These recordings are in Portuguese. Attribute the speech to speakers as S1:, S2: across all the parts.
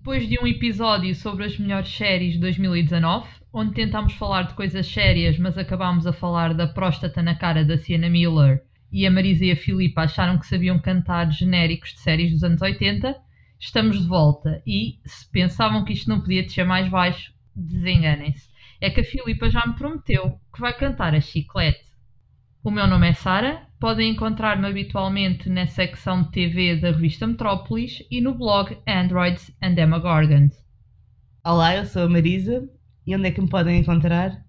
S1: Depois de um episódio sobre as melhores séries de 2019, onde tentámos falar de coisas sérias, mas acabámos a falar da próstata na cara da Sienna Miller e a Marisa e a Filipa acharam que sabiam cantar genéricos de séries dos anos 80, estamos de volta e, se pensavam que isto não podia descer mais baixo, desenganem-se. É que a Filipa já me prometeu que vai cantar a chiclete. O meu nome é Sara, podem encontrar-me habitualmente na secção de TV da revista Metrópolis e no blog Androids and Demogorgons.
S2: Olá, eu sou a Marisa e onde é que me podem encontrar?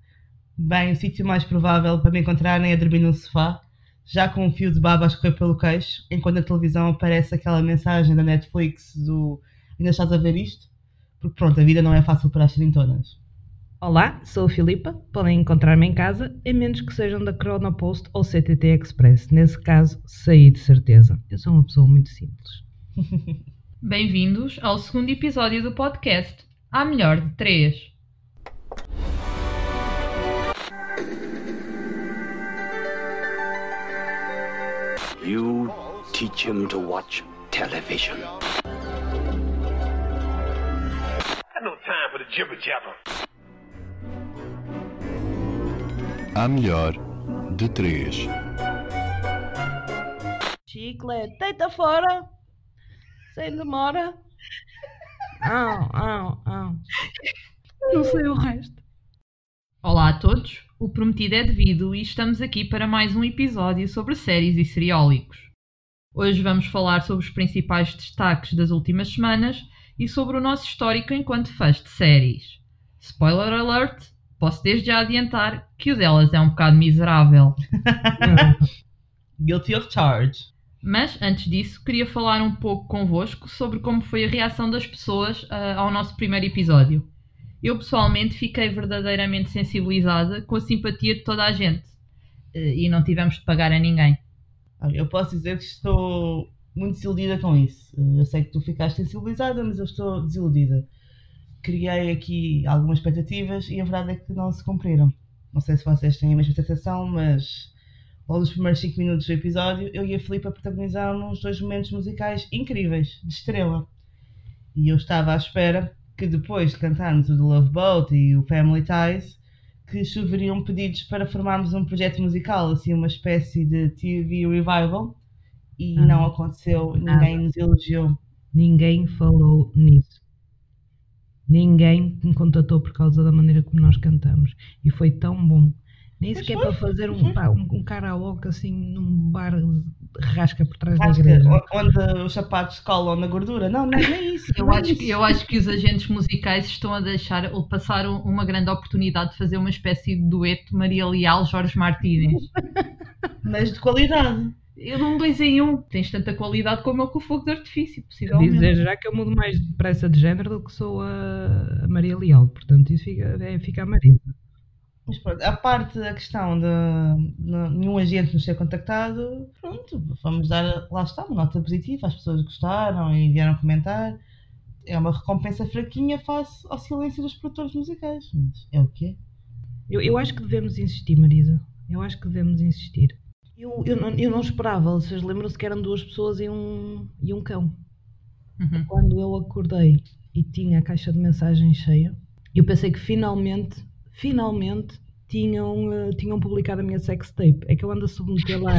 S2: Bem, o sítio mais provável para me encontrarem é dormir no sofá, já com um fio de baba a escorrer pelo queixo, enquanto a televisão aparece aquela mensagem da Netflix do ainda estás a ver isto? Porque pronto, a vida não é fácil para as todas.
S3: Olá, sou a Filipa. Podem encontrar-me em casa, a menos que sejam da Chronopost ou CTT Express. Nesse caso, saí de certeza. Eu sou uma pessoa muito simples.
S1: Bem-vindos ao segundo episódio do podcast, A Melhor de Três. You teach him to watch television. no time for the jibber jabber.
S3: A melhor de três. Chiclete, deita fora. Sem demora. Au, au, au. Não sei o resto.
S1: Olá a todos, o prometido é devido e estamos aqui para mais um episódio sobre séries e seriólicos. Hoje vamos falar sobre os principais destaques das últimas semanas e sobre o nosso histórico enquanto fãs de séries. Spoiler alert, posso desde já adiantar que o delas é um bocado miserável.
S2: Guilty of charge.
S1: Mas antes disso, queria falar um pouco convosco sobre como foi a reação das pessoas uh, ao nosso primeiro episódio. Eu pessoalmente fiquei verdadeiramente sensibilizada com a simpatia de toda a gente uh, e não tivemos de pagar a ninguém.
S2: Eu posso dizer que estou muito desiludida com isso. Eu sei que tu ficaste sensibilizada, mas eu estou desiludida criei aqui algumas expectativas e a verdade é que não se cumpriram. Não sei se vocês têm a mesma sensação, mas logo nos primeiros 5 minutos do episódio, eu e a Filipa protagonizamos dois momentos musicais incríveis, de estrela. E eu estava à espera que depois de cantarmos o The Love Boat e o Family Ties, que choveriam pedidos para formarmos um projeto musical, assim uma espécie de TV revival, e ah, não aconteceu, ninguém nos elogiou.
S3: Ninguém falou nisso. Ninguém me contatou por causa da maneira como nós cantamos. E foi tão bom. Nem sequer para fazer um, pá, um, um karaoke assim num bar rasca por trás rasca, da igreja.
S2: Onde os sapatos colam na gordura. Não, não é isso.
S1: Eu,
S2: é
S1: acho,
S2: isso.
S1: eu acho que os agentes musicais estão a deixar ou passar uma grande oportunidade de fazer uma espécie de dueto Maria Leal Jorge Martínez.
S2: Mas de qualidade.
S1: Eu não dois em um. Tens tanta qualidade como eu com o fogo de artifício, possivelmente.
S3: Dizer já que eu mudo mais depressa de género do que sou a Maria Leal, portanto isso fica, é, fica a Marisa.
S2: Mas pronto, a parte da questão de, de, nenhum agente nos ter contactado, pronto, vamos dar, lá está, uma nota positiva, as pessoas gostaram e vieram comentar. É uma recompensa fraquinha face ao silêncio dos produtores musicais, mas é o que é.
S3: Eu, eu acho que devemos insistir, Marisa. Eu acho que devemos insistir. Eu, eu, não, eu não esperava, vocês lembram-se que eram duas pessoas e um, e um cão. Uhum. Quando eu acordei e tinha a caixa de mensagens cheia, eu pensei que finalmente, finalmente tinham, uh, tinham publicado a minha sextape. É que eu ando a submeter lá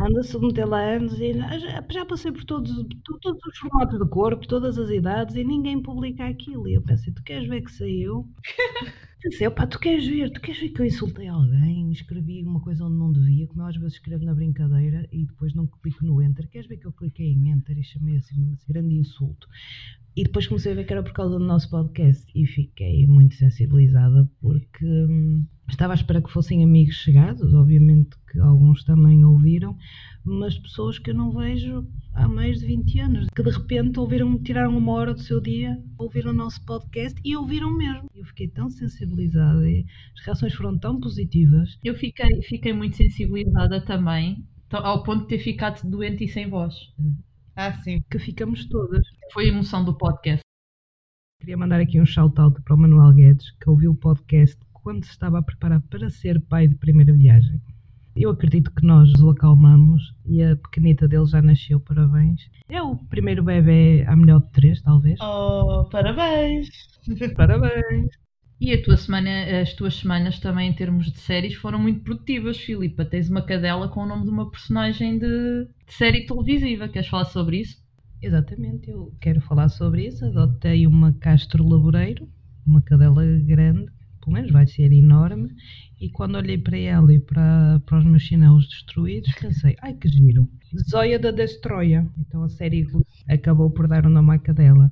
S3: anda a submeter lá anos e já, já passei por todos, todos os formatos do corpo, todas as idades e ninguém publica aquilo. E eu pensei, tu queres ver que saiu? pensei, opá, tu queres ver, tu queres ver que eu insultei alguém, escrevi uma coisa onde não devia, como eu às vezes escrevo na brincadeira e depois não clico no enter. Queres ver que eu cliquei em enter e chamei assim um grande insulto? E depois comecei a ver que era por causa do nosso podcast e fiquei muito sensibilizada porque hum, estava à espera que fossem amigos chegados, obviamente que alguns também ouviram, mas pessoas que eu não vejo há mais de 20 anos, que de repente ouviram, tiraram uma hora do seu dia, ouviram o nosso podcast e ouviram mesmo. Eu fiquei tão sensibilizada e as reações foram tão positivas.
S1: Eu fiquei, fiquei muito sensibilizada também, ao ponto de ter ficado doente e sem voz.
S2: Ah, sim.
S3: Que ficamos todas.
S1: Foi a emoção do podcast.
S3: Queria mandar aqui um shout-out para o Manuel Guedes, que ouviu o podcast quando se estava a preparar para ser pai de primeira viagem. Eu acredito que nós o acalmamos e a pequenita dele já nasceu, parabéns. É o primeiro bebê à melhor de três, talvez.
S2: Oh, parabéns!
S3: Parabéns!
S1: E a tua semana, as tuas semanas também em termos de séries foram muito produtivas, Filipa. Tens uma cadela com o nome de uma personagem de, de série televisiva. Queres falar sobre isso?
S3: Exatamente, eu quero falar sobre isso. Adotei uma Castro Laboreiro, uma cadela grande, pelo menos vai ser enorme. E quando olhei para ela e para, para os meus chinelos destruídos, pensei: ai que giro! Zóia da Destroia. Então a série acabou por dar o nome à cadela.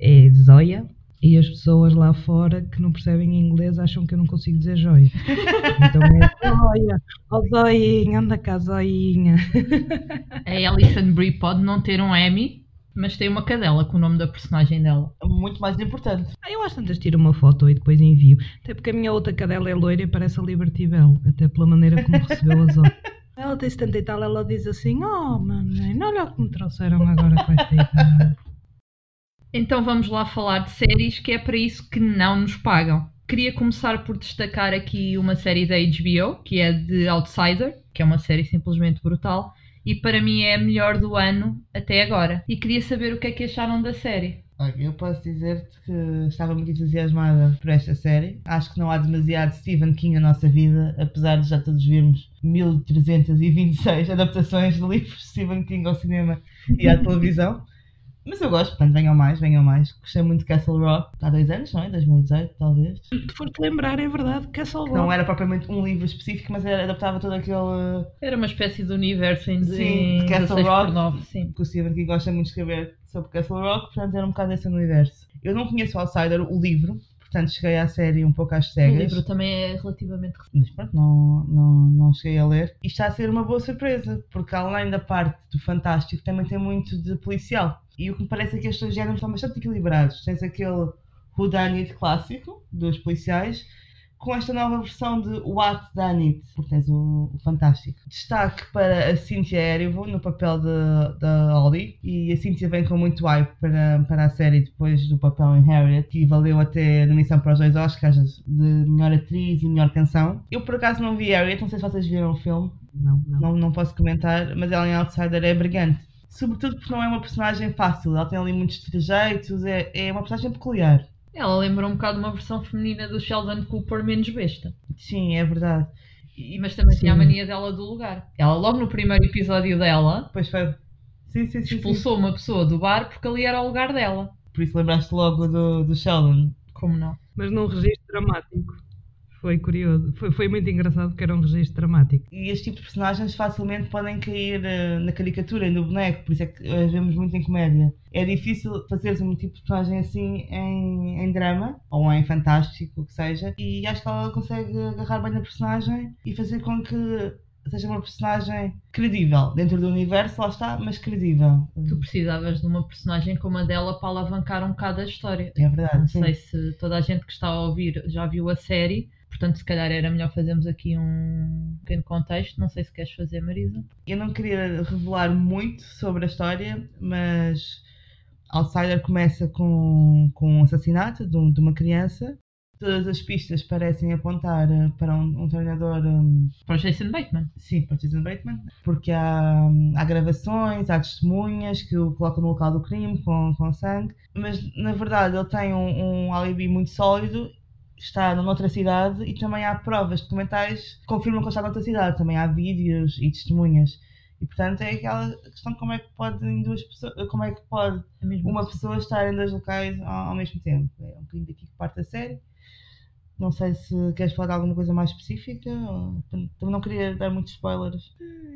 S3: É Zóia, e as pessoas lá fora que não percebem inglês acham que eu não consigo dizer joia. Então é Zóia, oh Zoinha, anda cá, Zoinha.
S1: A Alison Brie pode não ter um Emmy, mas tem uma cadela com o nome da personagem dela.
S2: Muito mais importante.
S3: Ah, eu às tantas tiro uma foto e depois envio. Até porque a minha outra cadela é loira e parece a Liberty Bell, até pela maneira como recebeu as outras. Ela tem 70 e tal, ela diz assim: Oh, mamãe, olha o que me trouxeram agora com esta idade.
S1: Então vamos lá falar de séries que é para isso que não nos pagam. Queria começar por destacar aqui uma série da HBO, que é The Outsider, que é uma série simplesmente brutal, e para mim é a melhor do ano até agora. E queria saber o que é que acharam da série.
S2: Eu posso dizer-te que estava muito entusiasmada por esta série. Acho que não há demasiado Stephen King na nossa vida, apesar de já todos vermos 1326 adaptações de livros de Stephen King ao cinema e à televisão. Mas eu gosto, portanto, venham mais, venham mais. Gostei muito de Castle Rock há dois anos, não é? 2018, talvez.
S3: Se for te lembrar, é verdade, Castle Rock.
S2: Não era propriamente um livro específico, mas era, adaptava todo aquele.
S1: Era uma espécie de universo em,
S2: Sim,
S1: em
S2: de Castle
S1: 16 por
S2: Rock.
S1: 9, sim.
S2: que o Stephen King gosta muito de escrever sobre Castle Rock, portanto era um bocado esse universo. Eu não conheço o Outsider, o livro, portanto cheguei à série um pouco às
S1: O
S2: cegas.
S1: livro também é relativamente recente.
S2: Mas pronto, não, não, não cheguei a ler. E está a ser uma boa surpresa, porque além da parte do fantástico, também tem muito de policial. E o que me parece é que estes dois géneros estão bastante equilibrados. Tens aquele whodunit clássico dos policiais, com esta nova versão de What Done It, porque tens o, o fantástico. Destaque para a Cynthia Erivo no papel da Holly, e a Cynthia vem com muito hype para, para a série depois do papel em Harriet, que valeu até nomeação para os dois Oscars de melhor atriz e melhor canção. Eu por acaso não vi Harriet, não sei se vocês viram o filme,
S3: Não, não.
S2: não, não posso comentar, mas ela em Outsider é brilhante. Sobretudo porque não é uma personagem fácil, ela tem ali muitos trejeitos, é, é uma personagem peculiar.
S1: Ela lembra um bocado uma versão feminina do Sheldon Cooper menos besta.
S2: Sim, é verdade.
S1: E, mas também tinha a
S3: Sim.
S1: mania dela do lugar. Ela, logo no primeiro episódio dela,
S2: Depois foi. Sim, sim, sim. sim.
S1: expulsou uma pessoa do bar porque ali era o lugar dela.
S2: Por isso lembraste logo do, do Sheldon.
S1: Como não?
S3: Mas num registro dramático. Foi curioso. Foi, foi muito engraçado porque era um registro dramático.
S2: E este tipo de personagens facilmente podem cair eh, na caricatura e no boneco, por isso é que as vemos muito em comédia. É difícil fazeres um tipo de personagem assim em, em drama, ou em fantástico, o que seja, e acho que ela consegue agarrar bem na personagem e fazer com que seja uma personagem credível dentro do universo, lá está, mas credível.
S1: Tu precisavas de uma personagem como a dela para alavancar um bocado a história.
S2: É verdade.
S1: Não
S2: sim.
S1: sei se toda a gente que está a ouvir já viu a série, portanto, se calhar era melhor fazermos aqui um pequeno contexto. Não sei se queres fazer, Marisa.
S2: Eu não queria revelar muito sobre a história, mas Outsider começa com, com um assassinato de, um- de uma criança. Todas as pistas parecem apontar eh, para um, um treinador, hum,
S1: Para o Jason Bateman.
S2: sim, para Jason Bateman, porque há, hum, há gravações, há testemunhas que o colocam no local do crime com, com sangue, mas na verdade ele tem um, um alibi muito sólido está noutra cidade e também há provas documentais que confirmam que ele está noutra cidade. Também há vídeos e testemunhas. E portanto é aquela questão de como é que pode em duas pessoas, como é que pode
S1: É
S2: uma pessoa estar em dois locais ao, ao mesmo tempo. É um bocadinho daqui que parte a série. Não sei se queres falar de alguma coisa mais específica. ou- Também não queria dar muitos spoilers.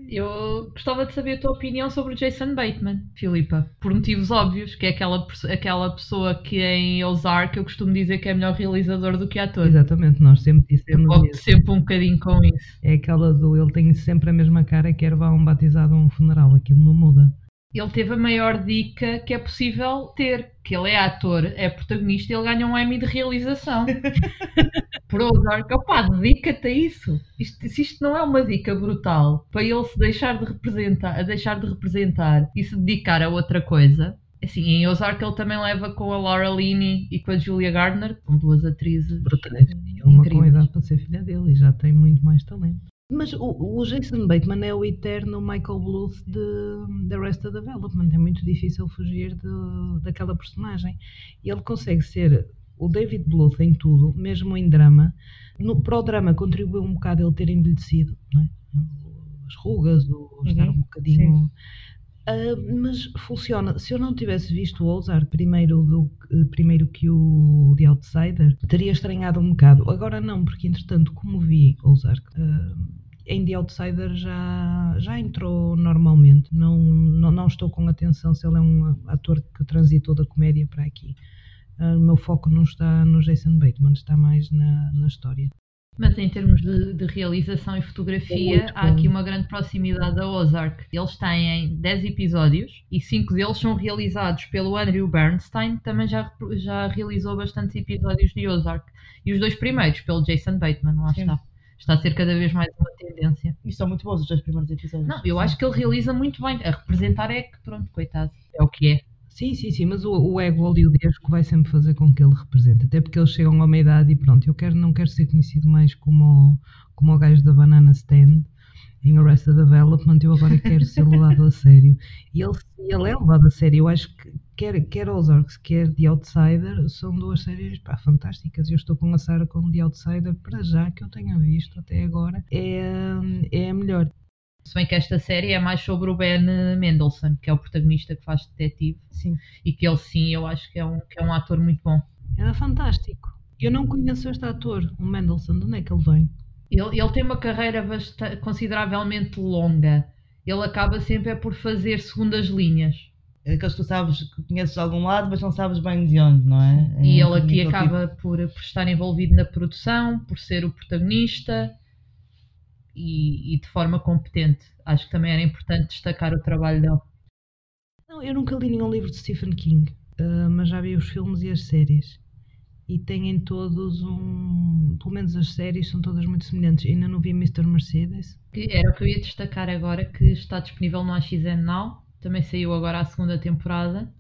S1: Eu gostava de saber a tua opinião sobre o Jason Bateman, Filipa. Por motivos óbvios, que é aquela, aquela pessoa que em Ozark eu costumo dizer que é melhor realizador do que ator.
S3: Exatamente, nós sempre dissemos
S1: Foco
S3: isso.
S1: sempre um bocadinho com isso.
S3: É aquela do ele tem sempre a mesma cara, quer vá a um batizado ou a um funeral, aquilo não muda.
S1: Ele teve a maior dica que é possível ter, que ele é ator, é protagonista e ele ganha um Emmy de realização. Por Ozark, opá, dedica-te a isso. Isto- se isto não é uma dica brutal para ele se deixar de representar, a deixar de representar e se dedicar a outra coisa. Assim, em Ozark ele também leva com a Laura Linney e com a Julia Gardner, com duas atrizes
S3: Brutais. E ele uma com
S1: incríveis.
S3: idade para ser filha dele e já tem muito mais talento. Mas o, o Jason Bateman é o eterno Michael Bluth de The Arrested Development. É muito difícil fugir de, daquela personagem. Ele consegue ser o David Bluth em tudo, mesmo em drama. No, para o drama contribuiu um bocado ele ter envelhecido, não é? as rugas, o estar
S2: Uhum,
S3: um bocadinho. Ah, mas funciona. Se eu não tivesse visto o Ozark primeiro, do, eh, primeiro que o The Outsider, teria estranhado um bocado. Agora não, porque entretanto, como vi Ozark, ah, em The Outsider já, já entrou normalmente. Não, não, não estou com atenção se ele é um ator que transitou da comédia para aqui. Ah, o meu foco não está no Jason Bateman, está mais na, na história.
S1: Mas em termos de, de realização e
S3: É
S1: fotografia,
S3: muito
S1: há aqui uma grande proximidade da Ozark. Eles têm 10 episódios e 5 deles são realizados pelo Andrew Bernstein, que também já, já realizou bastantes episódios de Ozark. E os dois primeiros pelo Jason Bateman, lá
S2: Sim.
S1: está. Está a ser cada vez mais uma tendência.
S2: E são muito bons os dois primeiros episódios.
S1: Não, eu acho que ele realiza muito bem. A representar é que, pronto, coitado, é o que é.
S3: Sim, sim, sim, mas o, o ego oleodesco vai sempre fazer com que ele represente, até porque eles chegam a uma idade e pronto, eu quero, não quero ser conhecido mais como, como o gajo da Banana Stand em Arrested Development, eu agora quero ser levado a sério. E ele, ele é levado a sério, eu acho que quer, quer Ozarks, quer The Outsider, são duas séries pá, fantásticas. Eu estou com a Sarah com The Outsider, para já que eu tenha visto até agora, é, é a melhor.
S1: Se bem que esta série é mais sobre o Ben Mendelssohn, que é o protagonista que faz detetive,
S2: Sim.
S1: e que ele sim, eu acho que é um, que é um ator muito bom.
S3: Era fantástico. Eu não conheço este ator, o Mendelssohn, de onde é que ele vem?
S1: Ele, ele tem uma carreira basta- consideravelmente longa. Ele acaba sempre é por fazer segundas linhas.
S2: É daqueles que tu sabes que conheces de algum lado, mas não sabes bem de onde, não é? É
S1: E
S2: um
S1: ele aqui
S2: aquele
S1: acaba por, por estar envolvido na produção, por ser o protagonista e, e de forma competente. Acho que também era importante destacar o trabalho dele.
S3: Não, eu nunca li nenhum livro de Stephen King, ah, mas já vi os filmes e as séries. E têm todos um. Pelo menos as séries são todas muito semelhantes. Ainda não vi Mr. Mercedes.
S1: Que era o que eu ia destacar agora, que está disponível no AXN Now. Também saiu agora a segunda temporada.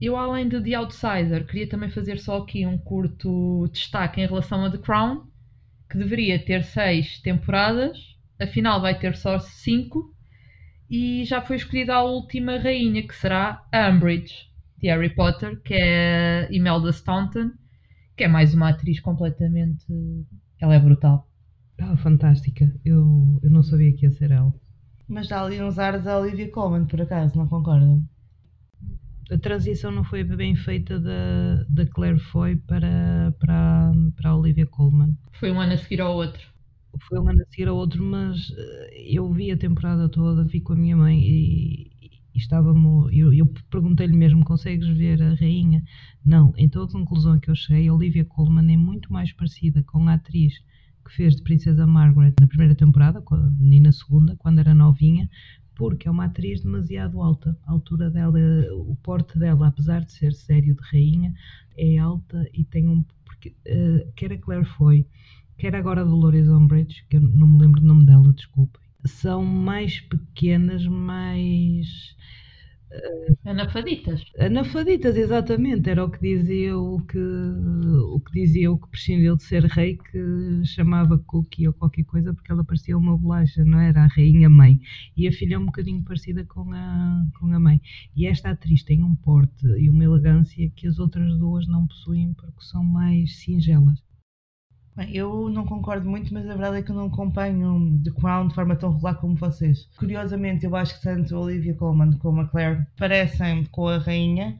S1: Eu, além de The Outsider, queria também fazer só aqui um curto destaque em relação a The Crown, que deveria ter seis temporadas, afinal vai ter só cinco, e já foi escolhida a última rainha, que será a Umbridge, de Harry Potter, que é a Imelda Staunton, que é mais uma atriz completamente... Ela é brutal.
S3: Ah, fantástica. Eu, eu não sabia que ia ser ela.
S2: Mas dá ali uns ares a Olivia Colman, por acaso, não concordam?
S3: A transição não foi bem feita da, da Claire Foy para, para, para a Olivia Colman.
S1: Foi um ano a seguir ao outro.
S3: foi um ano a seguir ao outro, mas eh, eu vi a temporada toda, vi com a minha mãe e, e estávamos. Eu, eu perguntei-lhe mesmo: consegues ver a rainha? Não. Então a conclusão que eu cheguei, a Olivia Colman é muito mais parecida com a atriz que fez de Princesa Margaret na primeira temporada e na segunda, quando era novinha, porque é uma atriz demasiado alta. A altura dela, o porte dela, apesar de ser sério de rainha, é alta e tem um. Porque, eh, quer a Claire foi, quer agora a Dolores Umbridge, que eu não me lembro o nome dela, desculpem, são mais pequenas, mais
S1: Anafaditas.
S3: anafaditas, exatamente, era o que dizia o que, o que dizia o que prescindiu de ser rei, que chamava Cookie ou qualquer coisa, porque ela parecia uma bolacha, não era a rainha mãe. E a filha é um bocadinho parecida com a, com a mãe. E esta atriz tem um porte e uma elegância que as outras duas não possuem, porque são mais singelas.
S2: Bem, eu não concordo muito, mas a verdade é que eu não acompanho The Crown de forma tão regular como vocês. Curiosamente, eu acho que tanto a Olivia Colman como a Claire parecem com a rainha,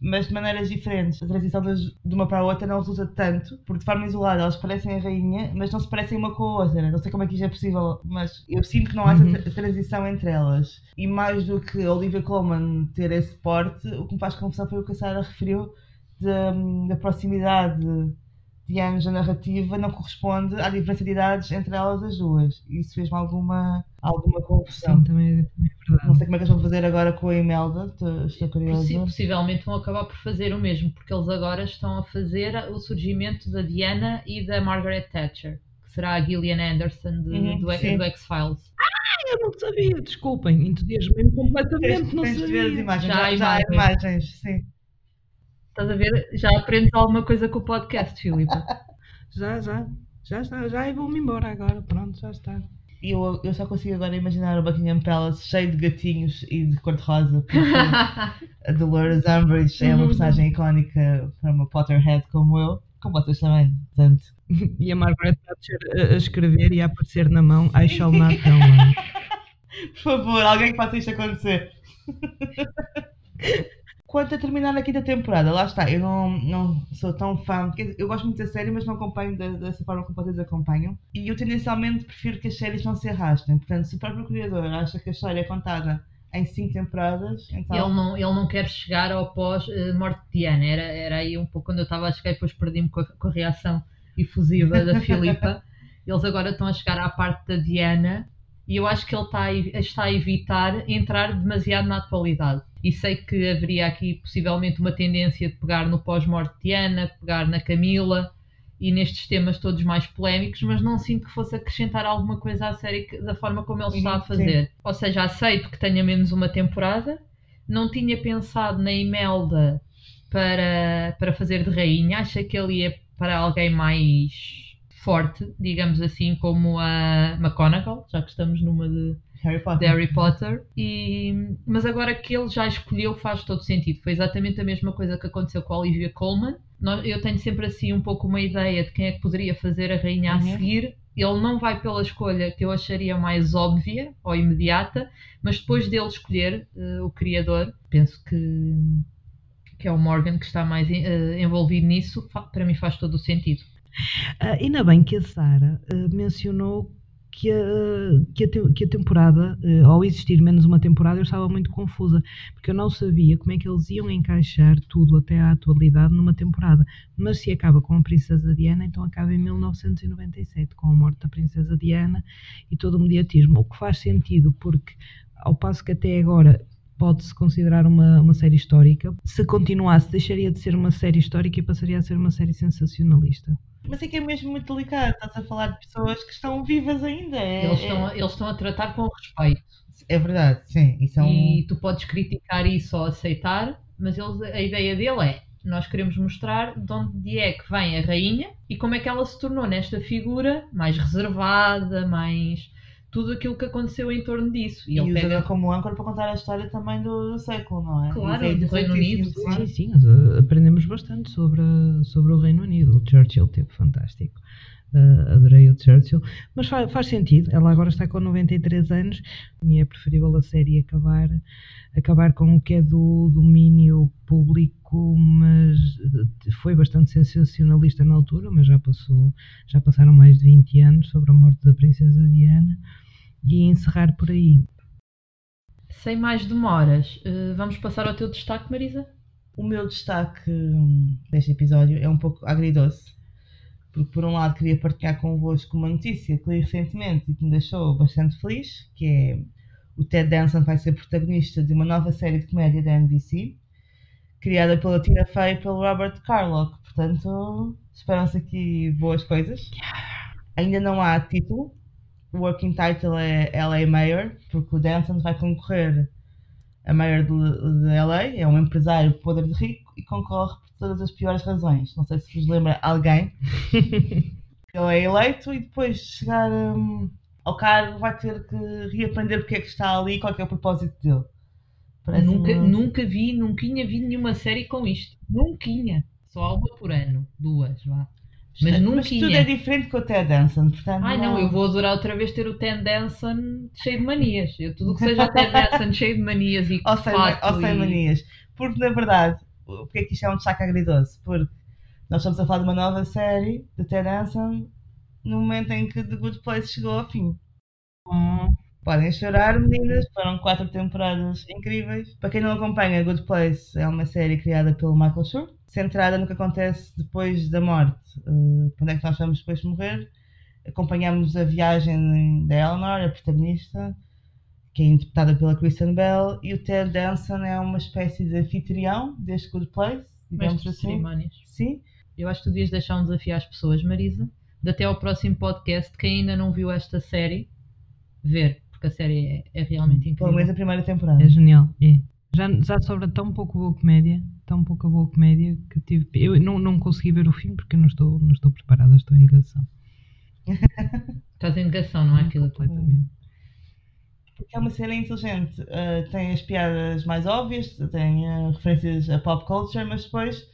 S2: mas de maneiras diferentes. A transição de uma para a outra não resulta tanto, porque de forma isolada elas parecem a rainha, mas não se parecem uma com a outra. Não sei como é que isto é possível, mas eu sinto que não há
S3: Uhum.
S2: essa tra- transição entre elas. E mais do que a Olivia Colman ter esse porte, o que me faz confusão foi o que a Sarah referiu da, da proximidade de anos a narrativa não corresponde à diferença de idades entre elas as duas. Isso fez-me alguma, alguma confusão.
S3: Sim, também, é- também é verdade.
S2: Não sei como é que eles vão fazer agora com a Imelda, estou, curiosa.
S1: Possi- Possivelmente vão acabar por fazer o mesmo, porque eles agora estão a fazer o surgimento da Diana e da Margaret Thatcher, que será a Gillian Anderson de-
S2: Uhum,
S1: do,
S2: sim.
S1: do X-Files.
S3: Eu não sabia, desculpem, entusiasmei-me completamente,
S2: Tens,
S3: não
S2: tens de ver as
S3: sabia.
S2: imagens,
S1: Já
S2: já,
S1: há
S2: já há
S1: imagens,
S2: sim.
S1: Estás a ver? Já aprendes alguma coisa com o podcast, Filipe.
S3: Já, já, Já está, já vou-me embora agora, pronto, já está.
S2: E eu, eu só consigo agora imaginar o Buckingham Palace cheio de gatinhos e de cor-de-rosa, porque a Dolores Umbridge é uma
S3: Uhum.
S2: personagem icónica para uma Potterhead como eu, como vocês também, portanto.
S3: E a Margaret Thatcher a, a escrever e a aparecer na mão I shall not tell lies.
S2: Por favor, alguém que faça isto acontecer. Quanto a terminar a quinta temporada, lá está, eu não, não sou tão fã, eu gosto muito da série, mas não acompanho da- dessa forma como vocês acompanham. E eu tendencialmente prefiro que as séries não se arrastem. Portanto, se o próprio criador acha que a história é contada em cinco temporadas, então.
S1: Ele não, ele não quer chegar ao pós-morte de Diana. Era, era aí um pouco quando eu estava a chegar e depois perdi-me com com a reação efusiva da Filipa. Eles agora estão a chegar à parte da Diana e eu acho que ele está a, está a evitar entrar demasiado na atualidade. E sei que haveria aqui possivelmente uma tendência de pegar no pós-morte de Diana, pegar na Camila e nestes temas todos mais polémicos, mas não sinto que fosse acrescentar alguma coisa à série da forma como ele está a
S2: Uhum, sim.
S1: fazer. Ou seja, aceito que tenha menos uma temporada, não tinha pensado na Imelda para, para fazer de rainha. Acho que ele ia para alguém mais forte, digamos assim, como a McGonagall, já que estamos numa de,
S2: Harry
S1: de
S2: Potter.
S1: Harry Potter. E, mas agora que ele já escolheu, faz todo sentido. Foi exatamente a mesma coisa que aconteceu com a Olivia Colman. Eu tenho sempre assim um pouco uma ideia de quem é que poderia fazer a rainha a
S2: Uhum.
S1: seguir. Ele não vai pela escolha que eu acharia mais óbvia ou imediata, mas depois dele escolher eh, o criador, penso que, que é o Morgan que está mais eh, envolvido nisso, para mim faz todo o sentido.
S3: Ah, ainda bem que a Sara ah, mencionou que a, que a, que a temporada, ah, ao existir menos uma temporada, eu estava muito confusa, porque eu não sabia como é que eles iam encaixar tudo até à atualidade numa temporada. Mas se acaba com a Princesa Diana, então acaba em 1997, com a morte da Princesa Diana e todo o mediatismo, o que faz sentido, porque ao passo que até agora pode-se considerar uma, uma série histórica, se continuasse, deixaria de ser uma série histórica e passaria a ser uma série sensacionalista.
S2: Mas é que é mesmo muito delicado, estás a falar de pessoas que estão vivas ainda. É,
S1: Eles
S2: é-
S1: estão, a- eles estão a tratar com respeito.
S2: é verdade, sim. E são...
S1: E tu podes criticar isso ou aceitar, mas eles, a ideia dele é: nós queremos mostrar de onde é que vem a rainha e como é que ela se tornou nesta figura mais reservada, mais. Tudo aquilo que aconteceu em torno disso. E,
S2: E
S1: ele pega.
S2: como âncora para contar a história também do, do século, não é?
S1: Claro,
S2: é
S1: do Reino Unido.
S3: Sim, sim, aprendemos bastante sobre, sobre o Reino Unido. O Churchill teve fantástico. Uh, adorei o Churchill. Mas fa- faz sentido. Ela agora está com 93 anos e é preferível a série acabar, acabar com o que é do domínio público, mas foi bastante sensacionalista na altura, mas já passou, já passaram mais de 20 anos sobre a morte da Princesa Diana. E encerrar por aí.
S1: Sem mais demoras, eh, vamos passar ao teu destaque, Marisa?
S2: O meu destaque hum, deste episódio é um pouco agridoce. Porque, por um lado, queria partilhar convosco uma notícia que li recentemente e que me deixou bastante feliz, que é o Ted Danson vai ser protagonista de uma nova série de comédia da NBC, criada pela Tina Fey e pelo Robert Carlock. Portanto, esperam-se aqui boas coisas. Ainda não há título. O working title é LA Mayor, porque o Danson vai concorrer a Mayor de, de LA, é um empresário podre de rico e concorre por todas as piores razões. Não sei se vos lembra alguém. Ele é eleito e depois de chegar hum, ao cargo vai ter que reaprender porque é que está ali e qual é, é o propósito dele. Parece
S1: Nunca,
S2: uma-
S1: nunca vi, nunca vi nenhuma série com isto. Nunca. Só uma por ano, duas, vá. Mas nunca.
S2: Mas tudo é diferente com o Ted Danson, portanto.
S1: Ai não, eu vou adorar outra vez ter o Ted Danson cheio de manias. Eu, tudo o que seja o Ted Danson cheio de manias e
S2: Ou sem, ou sem
S1: e-
S2: manias. Porque na verdade, porque é que isto é um destaque agridoce? Porque nós estamos a falar de uma nova série de Ted Danson no momento em que The Good Place chegou ao fim. Podem chorar, meninas, foram quatro temporadas incríveis. Para quem não acompanha, Good Place é uma série criada pelo Michael Schur, centrada no que acontece depois da morte. Uh, quando é que nós vamos depois de morrer? Acompanhamos a viagem da Eleanor, a protagonista, que é interpretada pela Kristen Bell, e o Ted Danson é uma espécie de anfitrião deste Good Place, digamos
S1: mestre
S2: assim.
S1: cerimónias.
S2: Sim,
S1: Eu acho que tu devias deixar um desafio às pessoas, Marisa, de até ao próximo podcast, quem ainda não viu esta série, ver, porque a série é, é realmente
S2: pelo
S1: incrível.
S2: menos a primeira temporada.
S3: É genial, é. Já, já sobra tão pouco boa comédia, tão pouca boa comédia que tive. Eu não, não consegui ver o fim porque eu não estou, não estou preparada, estou em negação.
S1: Estás em negação, não é, Filipe?
S3: Completamente.
S2: Porque é uma série inteligente. Uh, tem as piadas mais óbvias, tem uh, referências a pop culture, mas depois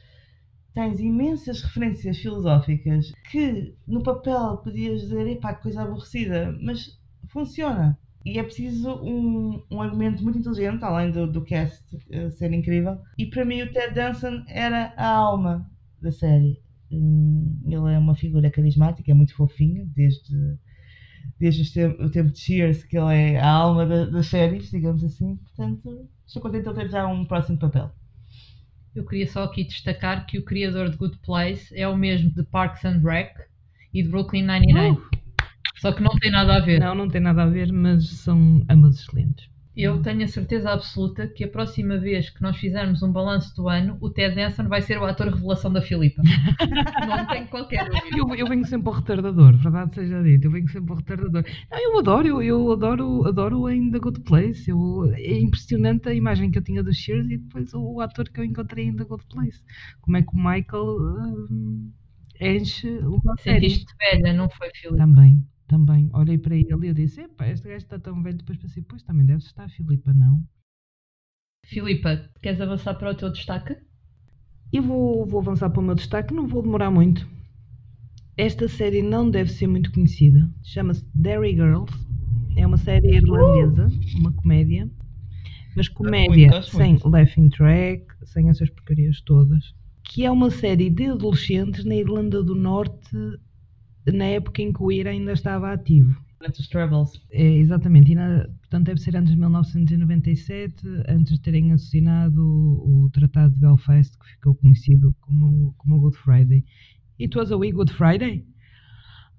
S2: tens imensas referências filosóficas que no papel podias dizer, epá, que coisa aborrecida, mas funciona. E é preciso um, um argumento muito inteligente, além do, do cast uh, ser incrível. E para mim o Ted Danson era a alma da série. Hum, ele é uma figura carismática, é muito fofinho, desde desde o tempo de Cheers, que ele é a alma da, das séries, digamos assim. Portanto, estou contente de ter já um próximo papel.
S1: Eu queria só aqui destacar que o criador de Good Place é o mesmo de Parks and Rec e de Brooklyn Nine-Nine. Uh! Só que não tem nada a ver.
S3: Não, não tem nada a ver, mas são ambas excelentes.
S1: Eu tenho a certeza absoluta que a próxima vez que nós fizermos um balanço do ano, o Ted Danson vai ser o ator revelação da Filipa. não tenho qualquer dúvida.
S3: Eu, eu venho sempre ao retardador, verdade seja dito. Eu venho sempre ao retardador. Não, eu adoro, eu, eu adoro, adoro em The Good Place. Eu, é impressionante a imagem que eu tinha do Shears e depois o, o ator que eu encontrei em The Good Place. Como é que o Michael hum, enche série.
S1: Sentiste velha, não foi, Filipe?
S3: Também, também. Olhei para ele e eu disse: Epá, este gajo está tão velho. Depois pensei: Pois também deve estar, Filipa, não?
S1: Filipa, queres avançar para o teu destaque?
S3: Eu vou, vou avançar para o meu destaque, não vou demorar muito. Esta série não deve ser muito conhecida. Chama-se Derry Girls. É uma série irlandesa, uma comédia. Mas comédia
S2: muito,
S3: sem
S2: muito.
S3: laughing track, sem essas porcarias todas. Que é uma série de adolescentes na Irlanda do Norte, na época em que o IRA ainda estava ativo.
S2: Durante os Troubles.
S3: É, exatamente, e na- portanto deve ser antes de 1997, antes de terem assinado o, o Tratado de Belfast, que ficou conhecido como, como Good Friday. It was a wee Good Friday?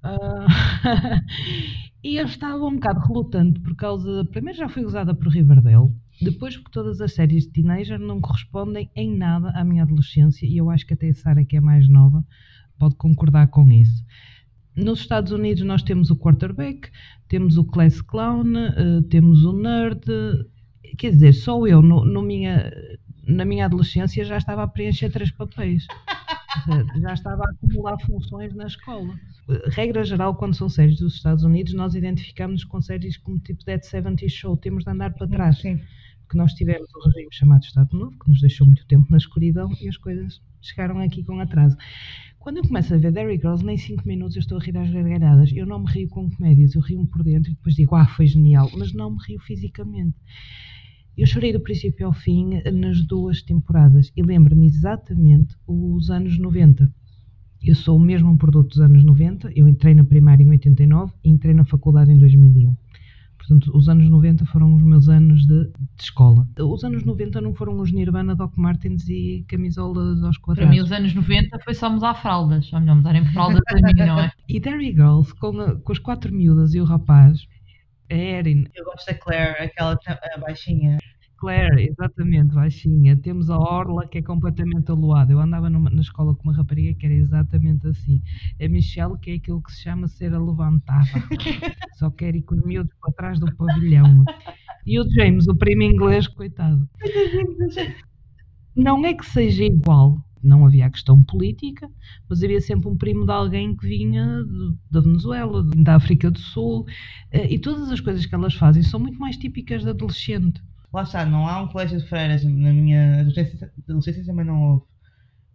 S3: Ah, e eu estava um bocado relutante por causa. Primeiro já fui usada por Riverdale, depois porque todas as séries de teenager não correspondem em nada à minha adolescência e eu acho que até a Sara, que é mais nova, pode concordar com isso. Nos Estados Unidos nós temos o quarterback, temos o class clown, eh, temos o nerd. Quer dizer, só eu no, no minha, na minha adolescência já estava a preencher três papéis. Já estava a acumular funções na escola. Eh, Regra geral, quando são séries dos Estados Unidos, nós identificamos com séries como tipo Dead 70 Show, temos de andar para trás
S2: Sim.
S3: porque nós tivemos um regime chamado Estado Novo, que nos deixou muito tempo na escuridão e as coisas chegaram aqui com atraso. Quando eu começo a ver Derry Girls, nem 5 minutos eu estou a rir às gargalhadas. Eu não me rio com comédias, eu rio-me por dentro e depois digo, ah, foi genial, mas não me rio fisicamente. Eu chorei do princípio ao fim nas duas temporadas e lembro-me exatamente os anos 90. Eu sou o mesmo produto dos anos 90, eu entrei na primária em 89 e entrei na faculdade em 2001. Portanto, os anos 90 foram os meus anos de, de escola. Os anos 90 não foram os Nirvana, Doc Martens e camisolas aos
S1: Para
S3: quadrados.
S1: mim, os anos 90 foi só mudar fraldas. Ou melhor, mudarem fraldas a mim, não é?
S3: E Derry Girls, com, a- com as quatro miúdas e o rapaz, a Erin,
S2: Eu gosto da Claire, aquela a baixinha.
S3: Claire, exatamente, baixinha. Temos a Orla, que é completamente aluada. Eu andava numa- na escola com uma rapariga que era exatamente assim. A Michelle, que é aquilo que se chama ser a levantada. Só quer ir com os miúdos para trás do pavilhão. E o James, o primo inglês, coitado. Não é que seja igual. Não havia a questão política, mas havia sempre um primo de alguém que vinha da Venezuela, da África do Sul. Eh, E todas as coisas que elas fazem são muito mais típicas de adolescente.
S2: Lá está, não há um colégio de freiras na minha adolescência, adolescência também não houve.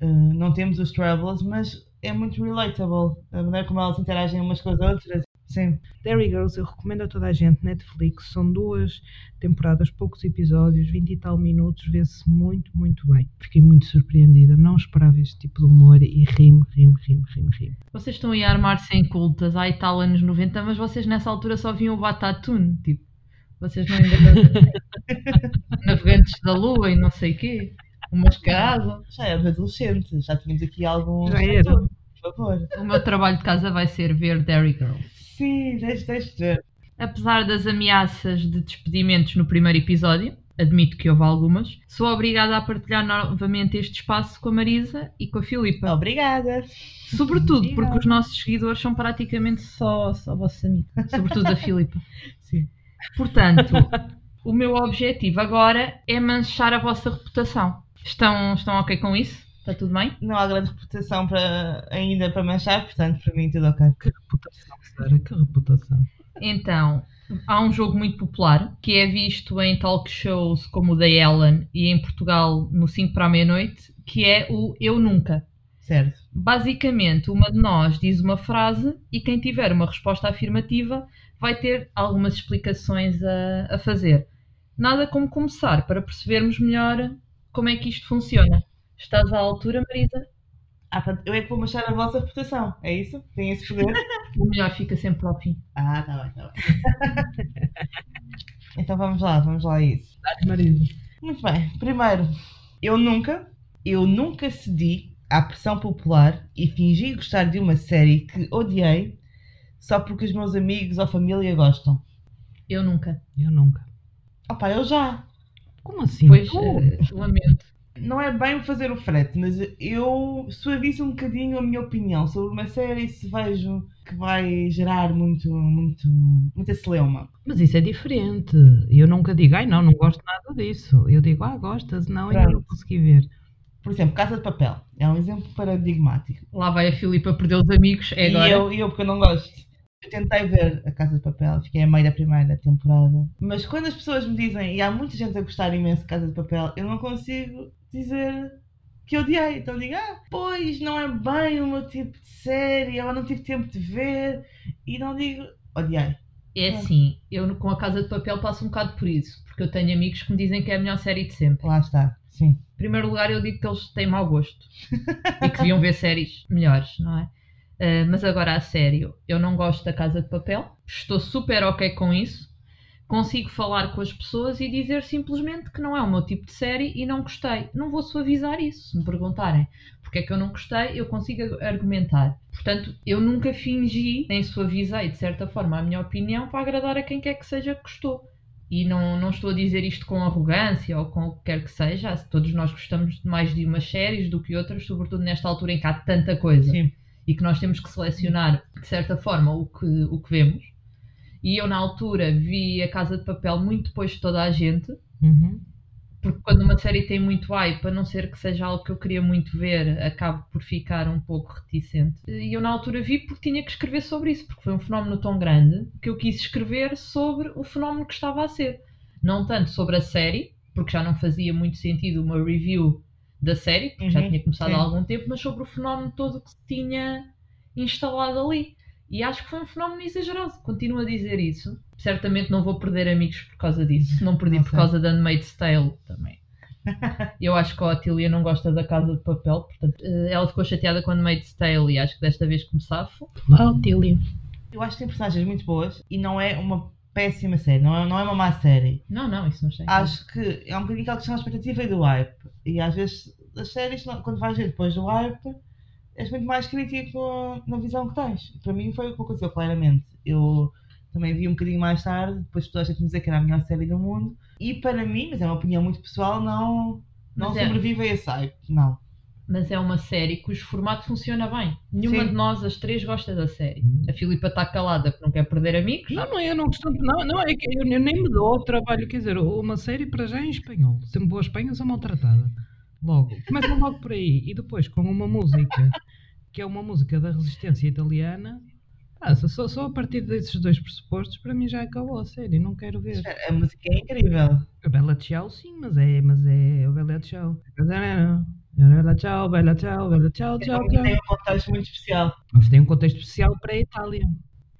S2: Uh, não temos os Troubles, mas é muito relatable. A maneira como elas interagem umas com as outras. Sim.
S3: Derry Girls eu recomendo a toda a gente, Netflix, são duas temporadas, poucos episódios, 20 e tal minutos, vê-se muito, muito bem. Fiquei muito surpreendida, não esperava este tipo de humor e rime, rime, rime, rime, rime.
S1: Vocês estão aí a armar-se em cultas, ai tal, anos 90, mas vocês nessa altura só viam o Batatune, tipo. Vocês não ainda navegantes da lua e não sei o quê. O mascarado.
S2: Já éramos adolescentes, já tínhamos aqui alguns.
S3: Já era.
S2: Por favor.
S1: O meu trabalho de casa vai ser ver Derry Girls.
S2: Sim, deixa, deixa de ver.
S1: Apesar das ameaças de despedimentos no primeiro episódio, admito que houve algumas, sou obrigada a partilhar novamente este espaço com a Marisa e com a Filipa.
S2: Obrigada.
S1: Sobretudo porque os nossos seguidores são praticamente só, só vossos amigos. Sobretudo a Filipa.
S2: Sim.
S1: Portanto, o meu objetivo agora é manchar a vossa reputação. Estão, estão ok com isso? Está tudo bem?
S2: Não há grande reputação para, ainda para manchar, portanto, para mim tudo ok.
S3: Que reputação, Sara, que reputação.
S1: Então, há um jogo muito popular que é visto em talk shows como o da Ellen e em Portugal no 5 para a meia-noite, que é o Eu Nunca.
S2: Certo.
S1: Basicamente, uma de nós diz uma frase e quem tiver uma resposta afirmativa vai ter algumas explicações a, a fazer. Nada como começar para percebermos melhor como é que isto funciona. Estás à altura, Marisa?
S2: Ah, portanto, eu é que vou manchar a vossa reputação, é isso? Tem esse poder?
S1: O melhor fica sempre ao fim.
S2: ah, tá bem, tá bem. então vamos lá, vamos lá a isso.
S3: Marido.
S2: Muito bem. Primeiro, eu nunca, eu nunca cedi à pressão popular e fingi gostar de uma série que odiei só porque os meus amigos ou família gostam.
S1: Eu nunca.
S3: Eu nunca.
S2: Opa, eu já.
S3: Como assim?
S1: Pois, eh, lamento.
S2: Não é bem fazer o frete, mas eu suavizo um bocadinho a minha opinião sobre uma série se vejo que vai gerar muito, muito, muita celeuma.
S3: Mas isso é diferente. Eu nunca digo, ai não, não gosto nada disso. Eu digo, ah, gostas? Não, ainda não consegui ver.
S2: Por exemplo, Casa de Papel é um exemplo paradigmático.
S1: Lá vai a Filipa perder os amigos. É
S2: e
S1: agora.
S2: eu, e eu, porque eu não gosto. Eu tentei ver A Casa de Papel, fiquei a meio da primeira temporada. Mas quando as pessoas me dizem, e há muita gente a gostar imenso de Casa de Papel, eu não consigo dizer que odiei. Então digo, ah, pois não é bem o meu tipo de série, eu não tive tempo de ver. E não digo, odiei.
S1: É assim, eu com a Casa de Papel passo um bocado por isso, porque eu tenho amigos que me dizem que é a melhor série de sempre.
S2: Lá está, sim.
S1: Em primeiro lugar, eu digo que eles têm mau gosto e que deviam ver séries melhores, não é? Ah, mas agora, a sério, eu não gosto da Casa de Papel, estou super ok com isso, consigo falar com as pessoas e dizer simplesmente que não é o meu tipo de série e não gostei. Não vou suavizar isso, se me perguntarem porque é que eu não gostei, eu consigo argumentar. Portanto, eu nunca fingi, nem suavizei de certa forma a minha opinião para agradar a quem quer que seja que gostou. E não, não estou a dizer isto com arrogância ou com o que quer que seja. Todos nós gostamos mais de umas séries do que outras, sobretudo nesta altura em que há tanta coisa
S2: Sim.
S1: E que nós temos que selecionar de certa forma o que, o que vemos. E eu, na altura, vi a Casa de Papel muito depois de toda a gente,
S3: Uhum.
S1: porque quando uma série tem muito hype, a não ser que seja algo que eu queria muito ver, acabo por ficar um pouco reticente. E eu na altura vi porque tinha que escrever sobre isso, porque foi um fenómeno tão grande que eu quis escrever sobre o fenómeno que estava a ser. Não tanto sobre a série, porque já não fazia muito sentido uma review da série, porque já
S2: Uhum,
S1: tinha começado
S2: sim.
S1: há algum tempo, mas sobre o fenómeno todo que se tinha instalado ali. E acho que foi um fenómeno exagerado. Continuo a dizer isso. Certamente não vou perder amigos por causa disso. Não perdi
S2: Não
S1: por causa da Handmaid's Tale também. Eu acho que a Otília não gosta da Casa de Papel, portanto, eh, ela ficou chateada com a Handmaid's Tale e acho que desta vez.
S3: Lá, Otília.
S2: Eu acho que tem personagens muito boas e não é uma péssima série, não é, não é uma má série.
S1: Não, não, isso não sei.
S2: Acho que é um bocadinho aquela questão da expectativa e do hype. E às vezes as séries, quando vais ver depois do hype, és muito mais crítico na visão que tens. Para mim foi o que aconteceu, claramente. Eu também vi um bocadinho mais tarde, depois toda a gente me dizer que era a melhor série do mundo. E para mim, mas é uma opinião muito pessoal, não, não
S1: Mas é-
S2: sobrevive a esse hype. Não.
S1: Mas é uma série cujo formato funciona bem. Nenhuma
S2: Sim.
S1: de nós, as três, gosta da série. A Filipa está calada porque não quer perder amigos.
S3: Não, não, eu não gosto tanto. Não, não, é que eu, eu nem me dou ao trabalho. Quer dizer, uma série para já em espanhol. Se me vou a Espanha, sou maltratada. Logo. Começa logo por aí. E depois com uma música, que é uma música da resistência italiana. Ah, só, só- a partir desses dois pressupostos, para mim já acabou a série. Não quero ver.
S2: A música é incrível.
S3: A Bela Tchau, sim, mas é, mas é o Bela Tchau. Bela Tchau, Bela Tchau, Bela Tchau, tchau,
S2: Tem
S3: tchau.
S2: um contexto muito especial.
S3: Mas tem um contexto especial para a Itália.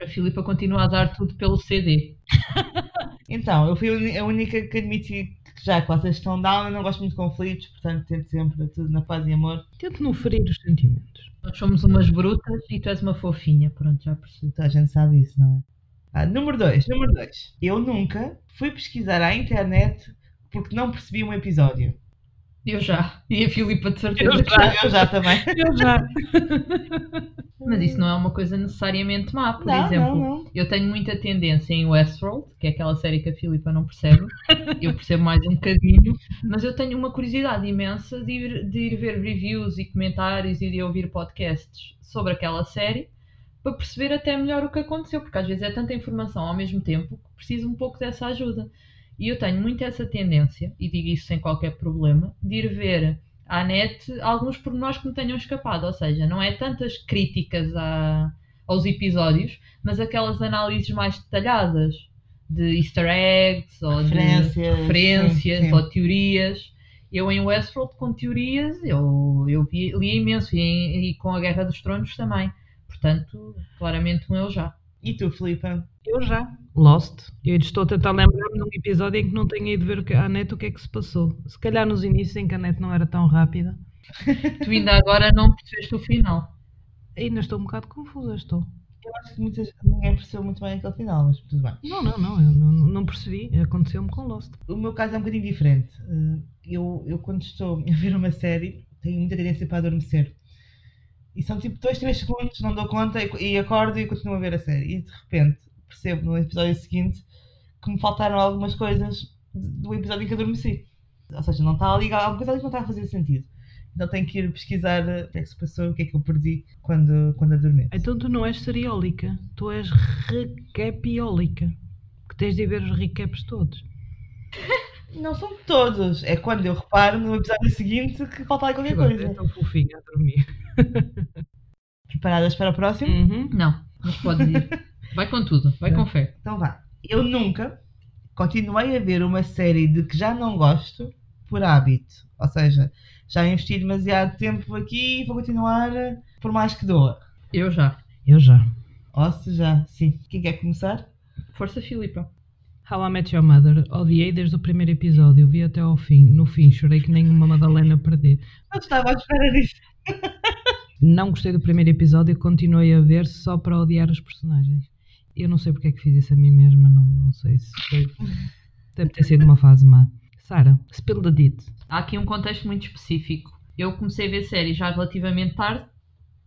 S1: A Filipa continua a dar tudo pelo CD.
S2: Então, eu fui a única que admiti que já que vocês estão down, eu não gosto muito de conflitos, portanto tento sempre tudo na paz e amor.
S3: Tento não ferir os sentimentos.
S1: Nós somos umas brutas e tu és uma fofinha. Pronto, já percebi.
S2: Toda a gente sabe isso, não é? Ah, número 2, número 2. Eu nunca fui pesquisar à internet porque não percebi um episódio.
S1: Eu já. E a Filipa de certeza
S3: Eu
S1: que
S3: já.
S1: já.
S2: Eu já também.
S3: Eu já.
S1: Mas isso não é uma coisa necessariamente má. Por
S2: não,
S1: exemplo,
S2: não, não.
S1: eu tenho muita tendência em Westworld, que é aquela série que a Filipa não percebe. Eu percebo mais um bocadinho. Mas eu tenho uma curiosidade imensa de ir, de ir ver reviews e comentários e de ouvir podcasts sobre aquela série para perceber até melhor o que aconteceu, porque às vezes é tanta informação ao mesmo tempo que preciso um pouco dessa ajuda. E eu tenho muito essa tendência, e digo isso sem qualquer problema, de ir ver à net alguns pormenores que me tenham escapado. Ou seja, não é tantas críticas a, aos episódios, mas aquelas análises mais detalhadas de easter eggs ou
S2: Referências,
S1: de referências
S2: sim, sim.
S1: ou teorias. Eu em Westworld com teorias, eu, eu vi, li imenso e, e com a Guerra dos Tronos também. Portanto, claramente um eu já.
S2: E tu, Filipa?
S3: Eu já. Lost. Eu estou a tentar lembrar-me de um episódio em que não tenha ido ver o que- à net o que é que se passou. Se calhar nos inícios em que a net não era tão rápida.
S1: Tu ainda agora não percebeste o final.
S3: Ainda estou um bocado confusa, estou.
S2: Eu acho que muitas, ninguém percebeu muito bem aquele final, mas tudo bem.
S3: Não, não, não, eu não, não percebi. Aconteceu-me com Lost.
S2: O meu caso é um bocadinho diferente. Eh, Eu, eu quando estou a ver uma série, tenho muita tendência para adormecer. E são tipo 2, 3 segundos, não dou conta e, e acordo e continuo a ver a série. E de repente percebo no episódio seguinte que me faltaram algumas coisas do episódio em que adormeci. Ou seja, não está ali, alguma coisa ali que não está a fazer sentido. Então tenho que ir pesquisar eh, o que é que se passou, o que é que eu perdi quando, quando adormeço.
S3: Então tu não és seriólica, tu és recapiólica. Que tens de ver os recaps todos.
S2: Não são todos, é quando eu reparo no episódio seguinte que falta ali qualquer coisa.
S3: É tão fofinha a dormir.
S2: Preparadas para o próximo?
S3: Uhum.
S1: Não, mas pode ir. Vai com tudo, vai com fé.
S2: Então vá. Eu nunca continuei a ver uma série de que já não gosto por hábito. Ou seja, já investi demasiado tempo aqui e vou continuar eh, por mais que doa.
S1: Eu já.
S3: Eu já.
S2: Ou seja, sim. Quem quer começar?
S1: Força Filipa.
S3: How I Met Your Mother. Odiei desde o primeiro episódio, vi até ao fim. No fim, chorei que nem uma Madalena perder.
S2: Não estava à espera disso.
S3: Não gostei do primeiro episódio e continuei a ver só para odiar os personagens. Eu não sei porque é que fiz isso a mim mesma, não, não sei se foi. Deve ter sido uma fase má. Sara, spill the deed.
S1: Há aqui um contexto muito específico. Eu comecei a ver séries já relativamente tarde.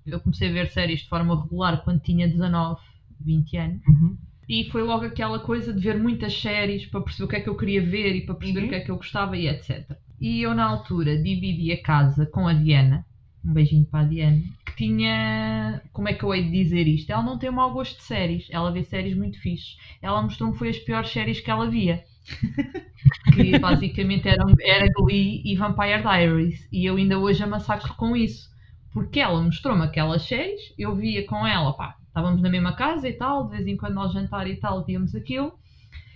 S1: Eu comecei a ver séries de forma regular quando tinha 19, 20 anos.
S3: Uhum.
S1: E foi logo aquela coisa de ver muitas séries para perceber o que é que eu queria ver e para perceber
S2: Uhum.
S1: o que é que eu gostava e etc. E eu, na altura, dividi a casa com a Diana. Um beijinho para a Diana. Que tinha. Como é que eu hei de dizer isto? Ela não tem um mau gosto de séries. Ela vê séries muito fixes. Ela mostrou-me foi as piores séries que ela via. que basicamente eram, era Glee e Vampire Diaries. E eu ainda hoje a massacro com isso. Porque ela mostrou-me aquelas séries, eu via com ela, pá, estávamos na mesma casa e tal, de vez em quando ao jantar e tal, víamos aquilo.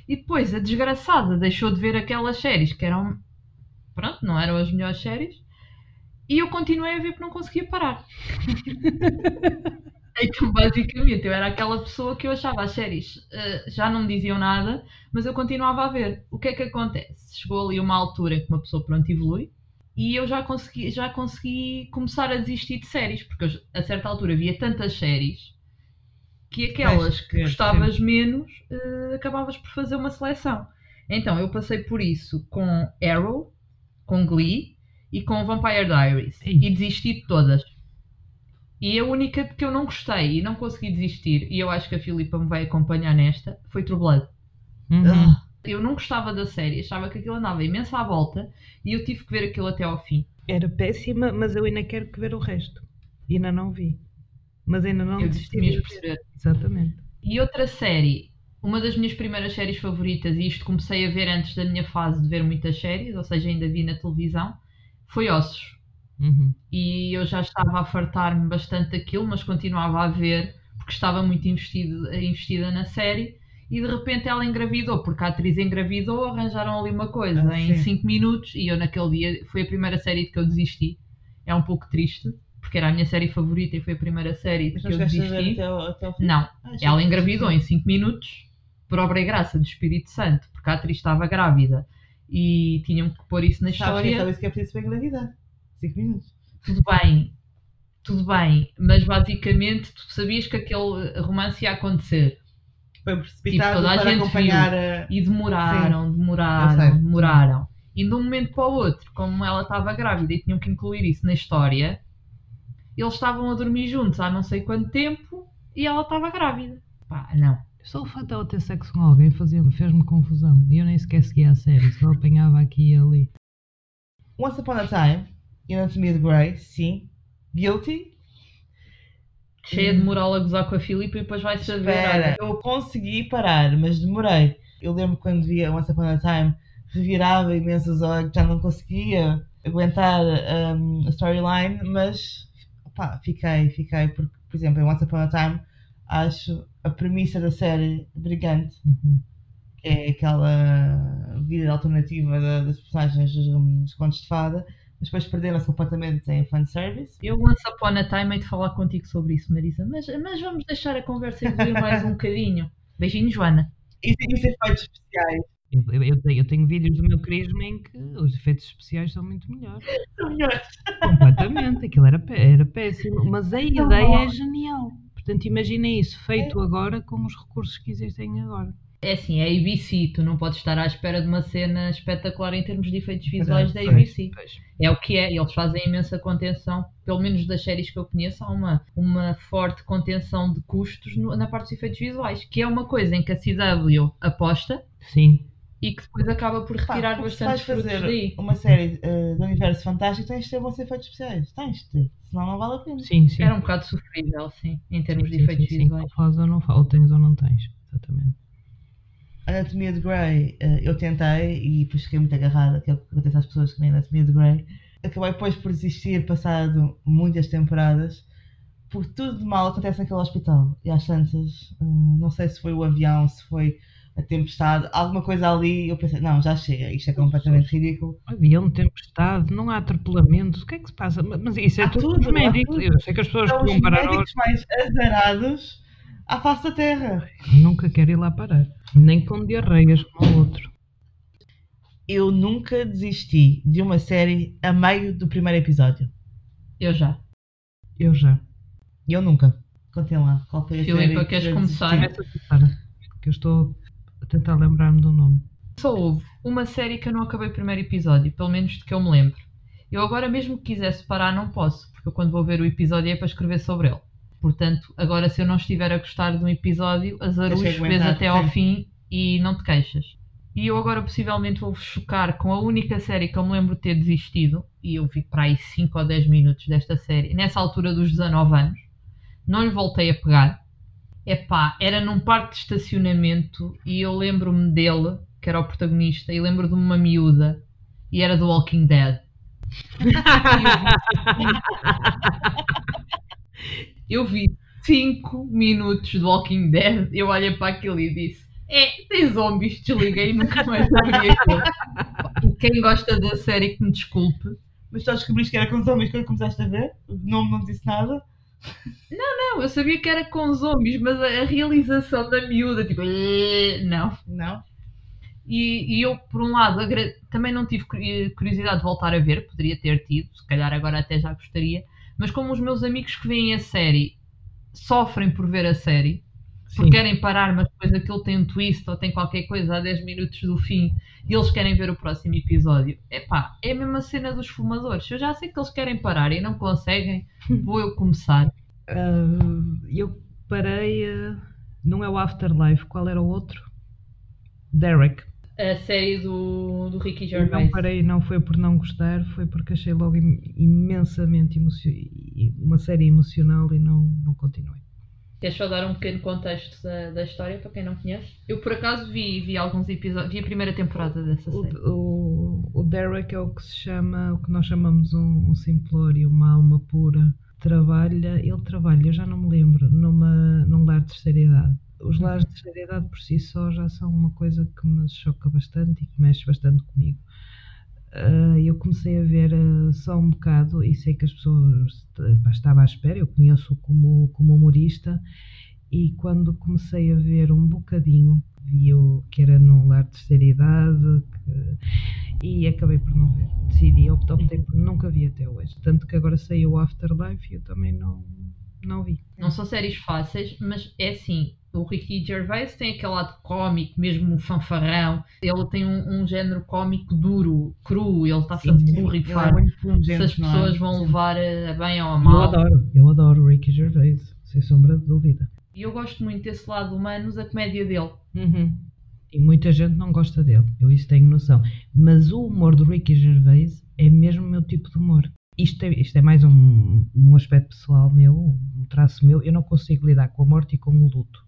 S1: E depois a desgraçada deixou de ver aquelas séries que eram, pronto, não eram as melhores séries. E eu continuei a ver porque não conseguia parar. Então, basicamente, eu era aquela pessoa que eu achava as séries eh, já não me diziam nada, mas eu continuava a ver. O que é que acontece? Chegou ali uma altura em que uma pessoa, pronto, evolui e eu já consegui, já consegui começar a desistir de séries, porque eu, a certa altura via tantas séries que aquelas que
S2: Sim.
S1: gostavas menos eh, acabavas por fazer uma seleção. Então, eu passei por isso com Arrow, com Glee e com Vampire Diaries e desisti de todas. E a única que eu não gostei e não consegui desistir, e eu acho que a Filipa me vai acompanhar nesta, foi True Blood.
S3: Uhum.
S2: Ah,
S1: Eu não gostava da série, achava que aquilo andava imenso à volta e eu tive que ver aquilo até ao fim.
S3: Era péssima, mas eu ainda quero que ver o resto. Ainda não vi. Mas ainda não
S1: eu
S3: desisti
S1: desisti
S3: de
S1: mesmo perceber.
S3: Exatamente.
S1: E outra série, uma das minhas primeiras séries favoritas, e isto comecei a ver antes da minha fase de ver muitas séries, ou seja, ainda vi na televisão, foi Ossos.
S3: Uhum.
S1: E eu já estava a fartar-me bastante daquilo, mas continuava a ver, porque estava muito investido, investida na série. E de repente ela engravidou, porque a atriz engravidou, arranjaram ali uma coisa
S2: Ah,
S1: em
S2: sim.
S1: 5 minutos. E eu, naquele dia, foi a primeira série de que eu desisti. É um pouco triste, porque era a minha série favorita e foi a primeira série de que eu desisti.
S2: até ao, até fim?
S1: Não,
S2: Ah,
S1: ela
S2: vi.
S1: engravidou em 5 minutos, por obra e graça do Espírito Santo, porque a atriz estava grávida e tinham que pôr isso na
S2: Sabes que
S1: história.
S2: só isso que é preciso para engravidar. 5 minutos.
S1: Tudo bem, tudo bem, mas basicamente tu sabias que aquele romance ia acontecer
S2: Foi precipitado
S1: toda a
S2: para
S1: gente
S2: acompanhar a...
S1: e demoraram,
S2: sei.
S1: demoraram, demoraram. E de um momento para o outro, como ela estava grávida e tinham que incluir isso na história, eles estavam a dormir juntos há não sei quanto tempo e ela estava grávida. Pá, não.
S3: Só o facto de ela ter sexo com alguém fazia- fez-me confusão. E eu nem sequer seguia a série, só apanhava aqui e ali.
S2: Once Upon a Time, in Anatomy of Grey, sim. Guilty.
S1: Cheia de moral a gozar com a Filipe e depois vai saber.
S2: Espera, eu consegui parar, mas demorei. Eu lembro quando via Once Upon a Time, revirava imenso os olhos, já não conseguia. aguentar um, a storyline, mas pá, fiquei, fiquei, porque, por exemplo, em Once Upon a Time, acho a premissa da série brilhante,
S3: Uhum.
S2: que é aquela vida alternativa da- das personagens dos, dos contos de fada, mas depois perderam-se completamente em fanservice.
S1: Eu, once upon a time, hei de falar contigo sobre isso, Marisa. Mas, mas vamos deixar a conversa evoluir mais um bocadinho. Beijinho, Joana.
S2: E e os efeitos especiais
S3: Eu, eu- eu tenho, vídeos do meu Crisma em que os efeitos especiais são muito melhores.
S2: são melhores.
S3: Completamente, aquilo era, era péssimo, mas a ideia é genial. Portanto, imaginem isso feito agora com os recursos que existem agora.
S1: É assim, é ABC. Tu não podes estar à espera de uma cena espetacular em termos de efeitos visuais da ABC.
S3: Pois.
S1: É o que é. Eles fazem imensa contenção. Pelo menos das séries que eu conheço, há uma, uma forte contenção de custos no- na parte dos efeitos visuais. Que é uma coisa em que a CW aposta
S3: Sim,
S1: e que depois acaba por
S2: Pá,
S1: retirar
S2: se
S1: bastantes
S2: vais
S1: frutos
S2: fazer
S1: daí.
S2: uma série eh, do universo fantástico, tens de ter bons efeitos especiais. Tens de ter. Senão não vale a pena.
S3: sim, sim.
S1: Era um bocado sofrível, sim, em termos
S3: Sim,
S1: de efeitos
S3: sim, sim, sim.
S1: visuais.
S3: Ou não fazes, ou tens ou não tens. Exatamente.
S2: Anatomia de Grey, eh, eu tentei e depois fiquei muito agarrada, que é o que acontece às pessoas que nem Anatomia de Grey. Acabei depois por desistir, passado muitas temporadas, porque tudo de mal acontece naquele hospital. E às tantas, eh, não sei se foi o avião, se foi a tempestade, alguma coisa ali, eu pensei, não, já chega, isto é completamente ridículo.
S3: Avião, tempestade, não há atropelamentos, o que é que se passa? Mas isso é
S2: Há
S3: tudo,
S2: tudo, tudo.
S3: Eu sei que as pessoas
S2: São
S3: que
S2: os médicos mais azarados à face da Terra.
S3: Nunca quero ir lá parar. Nem com diarreias como o outro.
S2: Eu nunca desisti de uma série a meio do primeiro episódio.
S1: Eu já.
S3: Eu já.
S2: Eu nunca. Contem lá, qual foi a
S1: Filipa,
S2: série
S1: queres
S2: que
S1: começar?
S3: Começa a começar, que eu estou a tentar lembrar-me do nome.
S1: Só houve uma série que eu não acabei o primeiro episódio, pelo menos de que eu me lembro. Eu agora mesmo que quisesse parar não posso, porque eu quando vou ver o episódio é para escrever sobre ele. Portanto, agora se eu não estiver a gostar de um episódio, azarus, vês até ao fim e não te queixas. E eu agora possivelmente vou-vos chocar com a única série que eu me lembro de ter desistido, e eu vi para aí 5 ou 10 minutos desta série, nessa altura dos 19 anos, não lhe voltei a pegar. Epá, era num parque de estacionamento e eu lembro-me dele, que era o protagonista, e lembro de uma miúda, e era do Walking Dead. Eu vi 5 minutos de Walking Dead, eu olhei para aquilo e disse: É, tem zombies, desliguei e nunca mais abri quem gosta da série que me desculpe.
S2: Mas só descobriste que era com zombies quando começaste a ver? O nome não disse nada?
S1: Não, eu sabia que era com zombies, mas a, a realização da miúda, tipo, "Eh", não.
S2: Não.
S1: E, e eu, por um lado, também não tive curi- curiosidade de voltar a ver, poderia ter tido, se calhar agora até já gostaria, mas como os meus amigos que veem a série sofrem por ver a série. Porque querem parar, mas depois aquilo tem um twist ou tem qualquer coisa a 10 minutos do fim e eles querem ver o próximo episódio. Epá, é a mesma cena dos fumadores. Eu já sei que eles querem parar e não conseguem, vou eu começar.
S3: Ah, eu parei. ah, não é o Afterlife, qual era o outro? Derek.
S1: A série do, do Ricky
S3: Eu não
S1: Gervais.
S3: parei, não foi por não gostar, foi porque achei logo im- imensamente uma série emocional e não, não continuei.
S1: Queres só dar um pequeno contexto da, da história para quem não conhece? Eu por acaso vi, vi alguns episódios, vi a primeira temporada dessa
S3: O,
S1: série.
S3: o, o Derek é o que se chama, o que nós chamamos um, um simplório, uma alma pura. Trabalha, ele trabalha, eu já não me lembro, numa, num lar de terceira idade. Os lares de terceira idade por si só já são uma coisa que me choca bastante e que mexe bastante comigo. Ah, eu comecei a ver ah, só um bocado e sei que as pessoas estava à espera, eu conheço como, como humorista e quando comecei a ver um bocadinho, vi o que era num lar de terceira idade que- e acabei por não ver. Decidi, optei, optei por nunca vi até hoje. Tanto que agora saiu o Afterlife e eu também não, não vi.
S1: Não são séries fáceis, mas é assim. O Ricky Gervais tem aquele lado cómico, mesmo fanfarrão. Ele tem um, um género cómico duro, cru. Ele está-se a
S2: Ele é
S1: borrifar.
S2: pungente,
S1: Se as
S2: é?
S1: pessoas vão levar a, a bem ou a
S3: Eu
S1: mal.
S3: adoro, eu adoro o Ricky Gervais, sem sombra de dúvida.
S1: E eu gosto muito desse lado humano da comédia dele.
S3: E muita gente não gosta dele, eu isso tenho noção. Mas o humor do Ricky Gervais é mesmo o meu tipo de humor. Isto é, isto é mais um, um aspecto pessoal meu, um traço meu. Eu não consigo lidar com a morte e com o luto.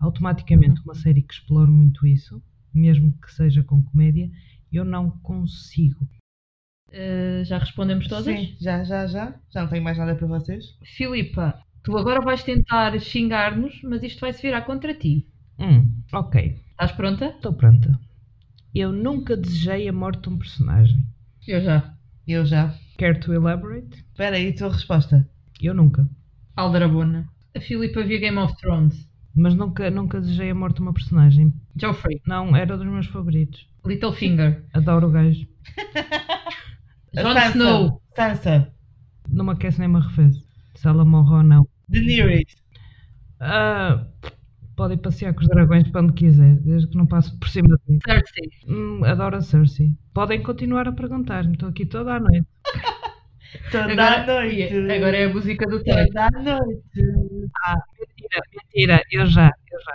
S3: Automaticamente, uma série que explora muito isso, mesmo que seja com comédia, eu não consigo.
S1: Uh, já respondemos todas?
S2: Sim, já, já, já. Já não tenho mais nada para vocês.
S1: Filipa, tu agora vais tentar xingar-nos, mas isto vai se virar contra ti.
S3: Hum, ok.
S1: Estás pronta?
S3: Estou pronta. Eu nunca desejei a morte de um personagem.
S1: Eu já.
S2: Eu já.
S3: Quer to elaborate?
S2: Espera aí, tua resposta.
S3: Eu nunca.
S1: Aldrabona. A Filipa via Game of Thrones.
S3: Mas nunca, nunca desejei a morte de uma personagem.
S1: Joffrey.
S3: Não, era dos meus favoritos.
S1: Littlefinger.
S3: Adoro o gajo.
S2: A
S1: Jon
S2: Sansa.
S1: Snow.
S2: Sansa.
S3: Não me aquece nem me arrefece. Se ela morre ou não.
S2: Daenerys.
S3: Ah, pode ir passear com os dragões para onde quiser, desde que não passe por cima de mim.
S1: Cersei.
S3: Hum, adoro a Cersei. Podem continuar a perguntar-me, estou aqui toda a noite.
S2: Toda a
S1: Agora,
S2: noite.
S1: e- agora é a música do Tay.
S2: Toda a noite.
S3: Mentira, mentira, eu já, eu já.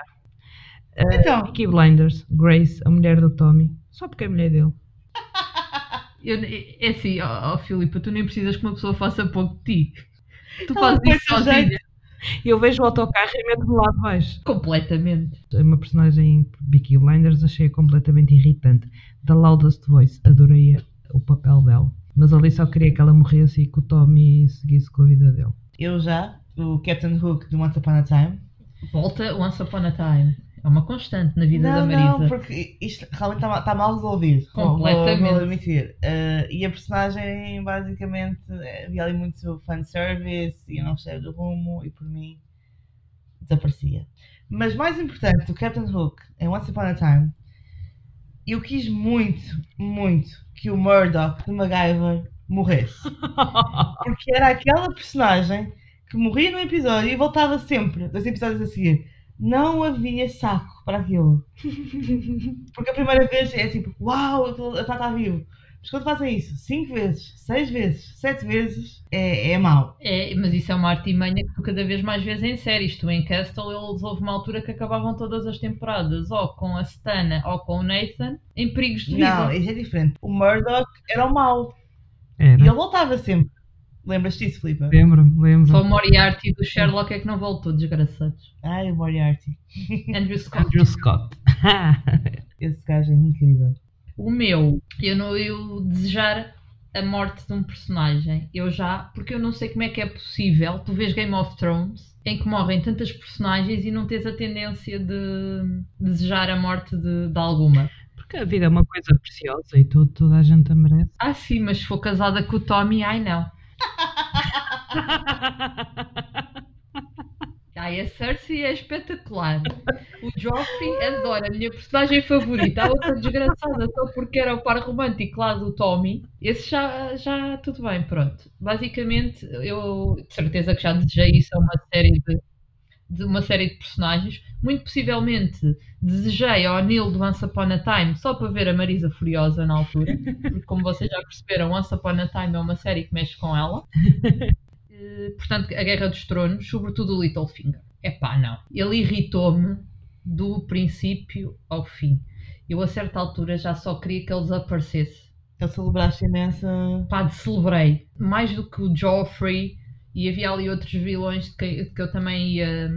S3: Ah,
S2: Então.
S3: Peaky Blinders, Grace, a mulher do Tommy. Só porque é mulher dele.
S1: Eu, é assim, ó ó, Filipa, tu nem precisas que uma pessoa faça pouco de ti. Tu
S2: Ela
S1: fazes isso
S2: a
S1: sozinha.
S2: Jeito.
S3: Eu vejo o autocarro e meto-me lá de baixo.
S1: Completamente.
S3: É Uma personagem em Peaky Blinders achei completamente irritante. The Loudest Voice, adorei o papel dela. Mas ali só queria que ela morresse e que o Tommy seguisse com a vida dele.
S2: Eu já. O Captain Hook de Once Upon a Time.
S1: Volta Once Upon a Time. É uma constante na vida da
S2: não,
S1: Marisa.
S2: não, porque isto realmente está mal, tá mal resolvido.
S1: Completamente.
S2: Vou, vou admitir. Eh, e a personagem, basicamente, eh, havia ali muito fanservice e não sei do rumo e por mim desaparecia. Mas mais importante, o Captain Hook em Once Upon a Time, eu quis muito, muito que o Murdoch de MacGyver morresse. Porque era aquela personagem que morria num episódio e voltava sempre, dois episódios a seguir. Não havia saco para aquilo. Porque a primeira vez é tipo, uau, ele está vivo. Mas quando fazem isso cinco vezes, seis vezes, sete vezes, é, é mau.
S1: É, mas isso é uma artimanha que tu cada vez mais vês em séries. Tu em Castle, eles houve uma altura que acabavam todas as temporadas, ou com a Stana ou com o Nathan, em perigos de vida.
S2: Não, isso é diferente. O Murdoch era o mau.
S3: Era.
S2: E ele voltava sempre. Lembras-te disso, Filipe?
S3: Lembro-me, lembro.
S1: Só o Moriarty do Sherlock é que não voltou, desgraçados.
S2: Ai, o Moriarty.
S1: Andrew Scott.
S3: Andrew Scott.
S2: Esse gajo é incrível.
S1: O meu, eu não eu desejar a morte de um personagem. Eu já, porque eu não sei como é que é possível. Tu vês Game of Thrones em que morrem tantas personagens e não tens a tendência de desejar a morte de, de alguma.
S3: Porque a vida é uma coisa preciosa e tudo, toda a gente a merece.
S1: Ah, sim, mas se for casada com o Tommy, ai não. Ai, a Cersei é espetacular. O Joffrey adora a minha personagem favorita. A outra desgraçada, só porque era o par romântico lá do Tommy. Esse já, já tudo bem, pronto. Basicamente, eu de certeza que já desejei isso a uma série de, de uma série de personagens. Muito possivelmente desejei ao Neil do Once Upon a Time só para ver a Marisa Furiosa na altura. Porque, como vocês já perceberam, Once Upon a Time é uma série que mexe com ela. Eh, portanto, a Guerra dos Tronos, sobretudo o Littlefinger. Epá, não. Ele irritou-me do princípio ao fim. Eu, a certa altura, já só queria que ele desaparecesse.
S2: Ele celebraste imensa.
S1: Pá, celebrei. Mais do que o Joffrey, e havia ali outros vilões que, que eu também ia,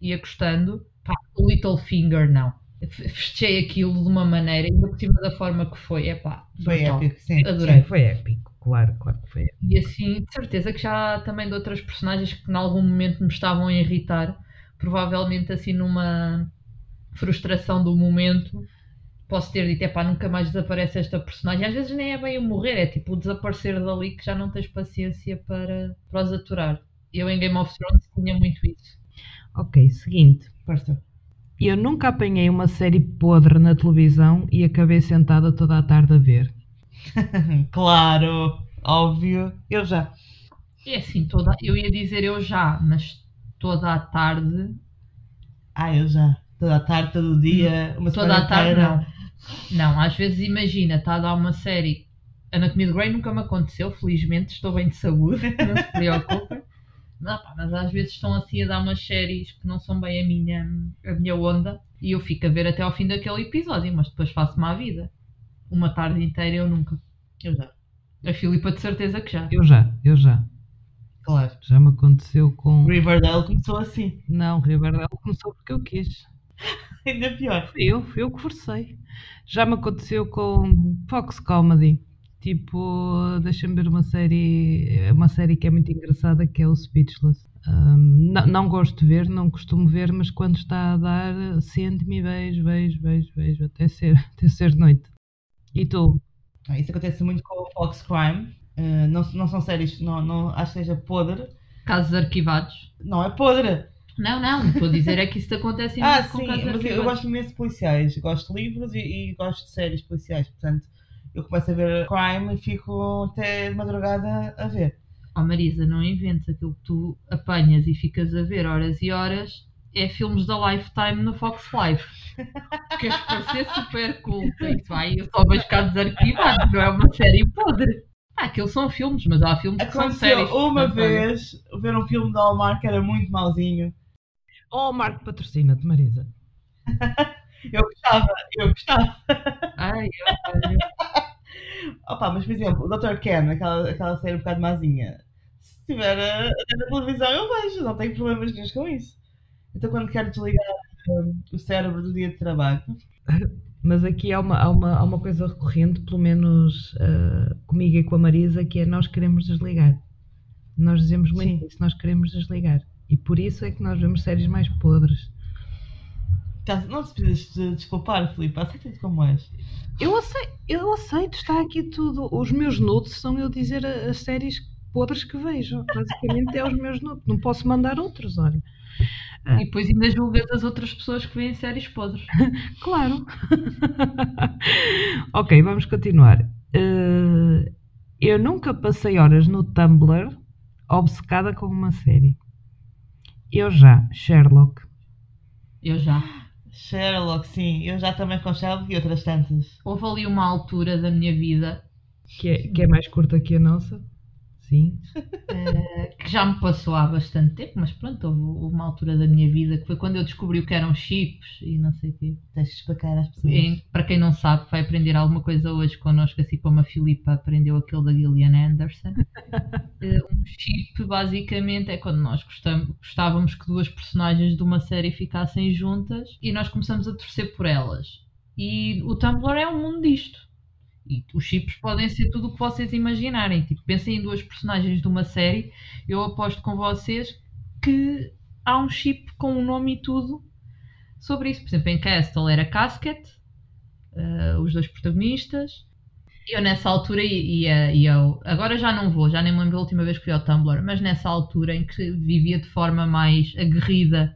S1: ia gostando. Pá, o Littlefinger, não. F- Festejei aquilo de uma maneira, ainda por cima da forma que foi. Epá,
S2: Foi
S1: brutal.
S2: épico, sim.
S1: Adorei.
S3: Foi épico, claro, claro que foi épico.
S1: E assim, de certeza que já também de outras personagens que em algum momento me estavam a irritar, provavelmente assim numa frustração do momento, posso ter dito, epá, nunca mais desaparece esta personagem. Às vezes nem é bem o morrer, é tipo o desaparecer dali que já não tens paciência para, para os aturar. Eu em Game of Thrones tinha muito isso.
S3: Ok, seguinte.
S2: Força.
S3: Eu nunca apanhei uma série podre na televisão e acabei sentada toda a tarde a ver.
S2: claro, óbvio. Eu já.
S1: É assim, toda, eu ia dizer eu já, mas toda a tarde,
S2: Ah, eu já. Toda a tarde, todo o dia, uma
S1: toda a tarde não. Não, às vezes imagina, está a dar uma série. Anatomia de Grey nunca me aconteceu, felizmente, estou bem de saúde, não se preocupem. Não, pá, mas às vezes estão assim a dar umas séries que não são bem a minha, a minha onda e eu fico a ver até ao fim daquele episódio, mas depois faço-me à vida. Uma tarde inteira eu nunca.
S2: Eu já.
S1: A Filipa de certeza que já.
S3: Eu já, eu já.
S2: Claro.
S3: Já me aconteceu com.
S2: Riverdale começou assim.
S3: Não, Riverdale começou porque eu quis.
S2: Ainda pior.
S3: Eu, eu que forcei. Já me aconteceu com Fox Comedy. Tipo, deixa-me ver uma série, uma série que é muito engraçada que é o Speechless. Um, não, não gosto de ver, não costumo ver, mas quando está a dar, sento-me e vejo, vejo, vejo, vejo, até ser, até ser noite. E tu?
S2: Ah, Isso acontece muito com o Fox Crime. Uh, não, não são séries, não, não, acho que seja podre.
S1: Casos arquivados.
S2: Não é podre.
S1: Não, não, estou a dizer é que isso acontece
S2: Ah, sim, mas eu, eu gosto imenso de policiais. Gosto de livros e, e gosto de séries policiais. Portanto, eu começo a ver crime e fico até de madrugada a ver.
S1: Oh Marisa, não inventes aquilo que tu apanhas e ficas a ver horas e horas é filmes da Lifetime no Fox Life. Queres parecer super culta e tu vai, eu só vejo casos arquivados, não é uma série podre. Ah, aqueles são filmes, mas há filmes que são
S2: Aconteceu
S1: séries.
S2: uma vez ver um filme da Hallmark que era muito mauzinho.
S3: Oh, Marco patrocina-te, Marisa.
S2: Eu gostava, eu gostava.
S1: Ai, olha.
S2: Opa, mas por exemplo, o Dr. Ken, aquela, aquela série um bocado mazinha. Se estiver a, na televisão, eu vejo, não tenho problemas nenhum com isso. Então quando quero desligar hum, o cérebro do dia de trabalho,
S3: Mas aqui há uma, há uma, há uma coisa recorrente, pelo menos ah, comigo e com a Marisa, que é nós queremos desligar. Nós dizemos muito
S2: Sim.
S3: isso, nós queremos desligar. E por isso é que nós vemos séries mais podres.
S2: tá- não se precisas de desculpar, Filipe, aceita-te como és.
S3: Eu aceito, eu aceito, está aqui tudo. Os meus nudes são eu dizer as séries podres que vejo. Basicamente é os meus nudes. Não posso mandar outros, olha.
S1: E depois ainda julgas as outras pessoas que veem séries podres.
S3: Claro. ok, vamos continuar. Eh, eu nunca passei horas no Tumblr obcecada com uma série. Eu já, Sherlock.
S1: Eu já.
S2: Sherlock, sim, eu já também com Sherlock e outras tantas.
S1: Houve ali uma altura da minha vida
S3: Que é, que é mais curta que a nossa. Sim.
S1: eh, que já me passou há bastante tempo, mas pronto, houve, houve uma altura da minha vida que foi quando eu descobri o que eram chips e não sei o quê.
S2: Tens de explicar às pessoas.
S1: Em- para quem não sabe, vai aprender alguma coisa hoje connosco, assim como a Filipa aprendeu aquele da Gillian Anderson. Eh, um chip, basicamente, é quando nós gostávamos que duas personagens de uma série ficassem juntas e nós começamos a torcer por elas. E o Tumblr é um mundo disto. E os chips podem ser tudo o que vocês imaginarem. Tipo, pensem em duas personagens de uma série. Eu aposto com vocês que há um chip com um nome e tudo sobre isso. Por exemplo, em Castle era Casket, eh, os dois protagonistas. Eu nessa altura ia, ia agora já não vou, já nem me lembro da última vez que fui ao Tumblr, mas nessa altura em que vivia de forma mais aguerrida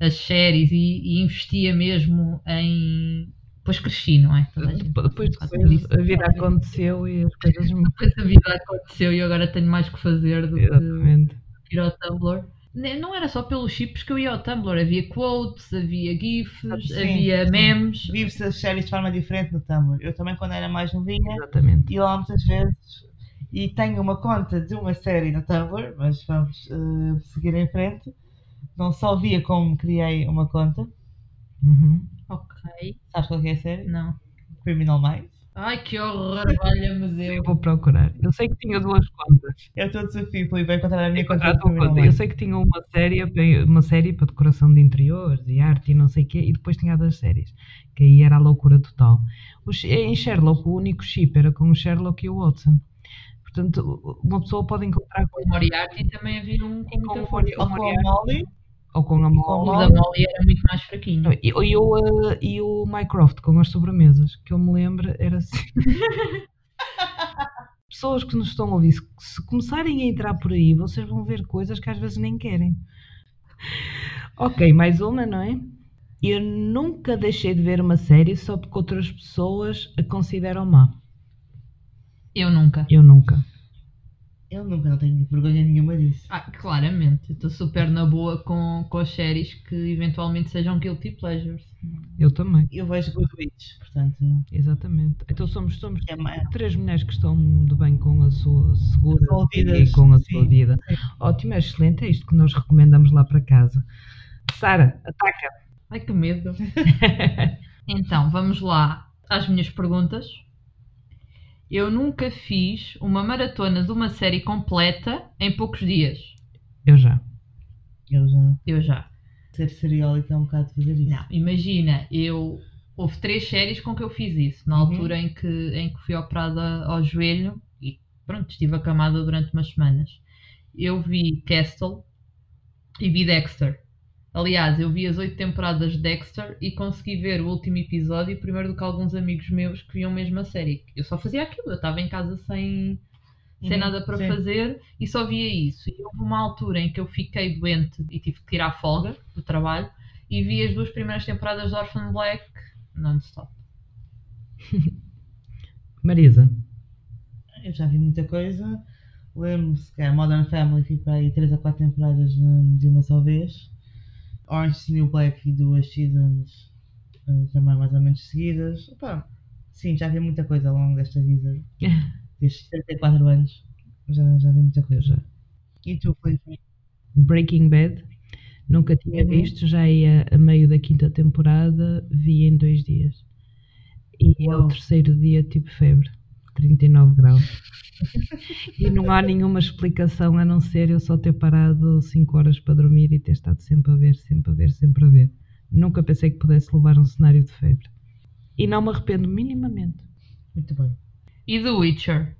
S1: as séries e, e investia mesmo em. Depois cresci, não é? Toda a gente
S3: Depois, depois a vida aconteceu e as coisas
S1: Depois a vida aconteceu e eu agora tenho mais que fazer do que
S3: Exatamente.
S1: ir ao Tumblr. Ne- Não era só pelos chips que eu ia ao Tumblr, havia quotes, havia GIFs,
S2: Sim,
S1: havia
S2: sim.
S1: memes.
S2: Vive-se as séries de forma diferente no Tumblr. Eu também, quando era mais novinha,
S3: Exatamente.
S2: ia lá muitas vezes e tenho uma conta de uma série no Tumblr, mas vamos eh, seguir em frente. Não só via como criei uma conta.
S3: Uhum.
S1: Ok,
S2: Sabes qual que é a série?
S1: não.
S2: Criminal Minds.
S1: Ai que horror, valha-me
S3: Eu
S1: Deus.
S3: vou procurar. Eu sei que tinha duas contas.
S2: É o teu desafio, Filipe, é encontrar a minha conta
S3: Encontrar a
S2: de
S3: tua
S2: Criminal
S3: conta. Eu sei que tinha uma série, uma série para decoração de interiores e arte e não sei o quê, e depois tinha a das séries, que aí era a loucura total. O em Sherlock, o único chip era com o Sherlock e o Watson. Portanto, uma pessoa pode encontrar com,
S1: O Moriarty também havia um com
S3: com o
S1: força.
S2: Ou com a. Molly.
S1: O da Molly era muito mais fraquinho.
S3: E, e, o, eh, e o Mycroft com as sobremesas, que eu me lembro, era assim. Pessoas que nos estão a ouvir, se, se começarem a entrar por aí, vocês vão ver coisas que às vezes nem querem. Ok, mais uma, não é? Eu nunca deixei de ver uma série só porque outras pessoas a consideram má.
S1: Eu nunca.
S3: Eu nunca.
S2: Eu nunca não tenho vergonha nenhuma disso.
S1: Ah, claramente, eu estou super na boa com, com as séries que eventualmente sejam guilty pleasures.
S3: Eu também,
S2: Eu vejo Good Witch, portanto,
S3: exatamente. Então somos, somos
S2: é
S3: três mulheres que estão de bem com a sua segura e com a
S2: sim.
S3: sua vida. Ótimo, é excelente, é isto que nós recomendamos lá para casa. Sara, ataca!
S1: Ai que medo. Então, vamos lá às minhas perguntas. Eu nunca fiz uma maratona de uma série completa em poucos dias.
S3: Eu já.
S2: eu já
S1: Eu já.
S2: ser seriólica é um bocado fazer isso.
S1: Não, imagina, eu houve três séries com que eu fiz isso, na
S2: Uhum.
S1: altura em que, em que fui operada ao joelho e pronto, estive acamada durante umas semanas. Eu vi Castle e vi Dexter. Aliás, eu vi as oito temporadas de Dexter e consegui ver o último episódio primeiro do que alguns amigos meus que viam mesmo a série. Eu só fazia aquilo, eu estava em casa sem, sem
S2: Uhum,
S1: nada para
S2: sim.
S1: fazer e só via isso. E houve uma altura em que eu fiquei doente e tive que tirar folga do trabalho e vi as duas primeiras temporadas de Orphan Black non-stop.
S3: Marisa.
S2: Eu já vi muita coisa. Lembro-se que a Modern Family para aí 3 ou 4 temporadas de de uma só vez. Orange is the New Black vi duas seasons eh, também mais ou menos seguidas. Opa, sim, já vi muita coisa ao longo desta vida. Destes 34 anos. Já, já vi muita coisa. E tu, Felipe?
S3: Breaking Bad. Nunca tinha
S2: Uhum.
S3: visto, já ia a meio da quinta temporada, vi em dois dias. E ao
S2: Uau.
S3: terceiro dia tive febre, 39 graus. e não há nenhuma explicação a não ser eu só ter parado 5 horas para dormir e ter estado sempre a ver, sempre a ver, sempre a ver. Nunca pensei que pudesse levar um cenário de febre. E não me arrependo minimamente.
S2: Muito bem.
S1: E The Witcher?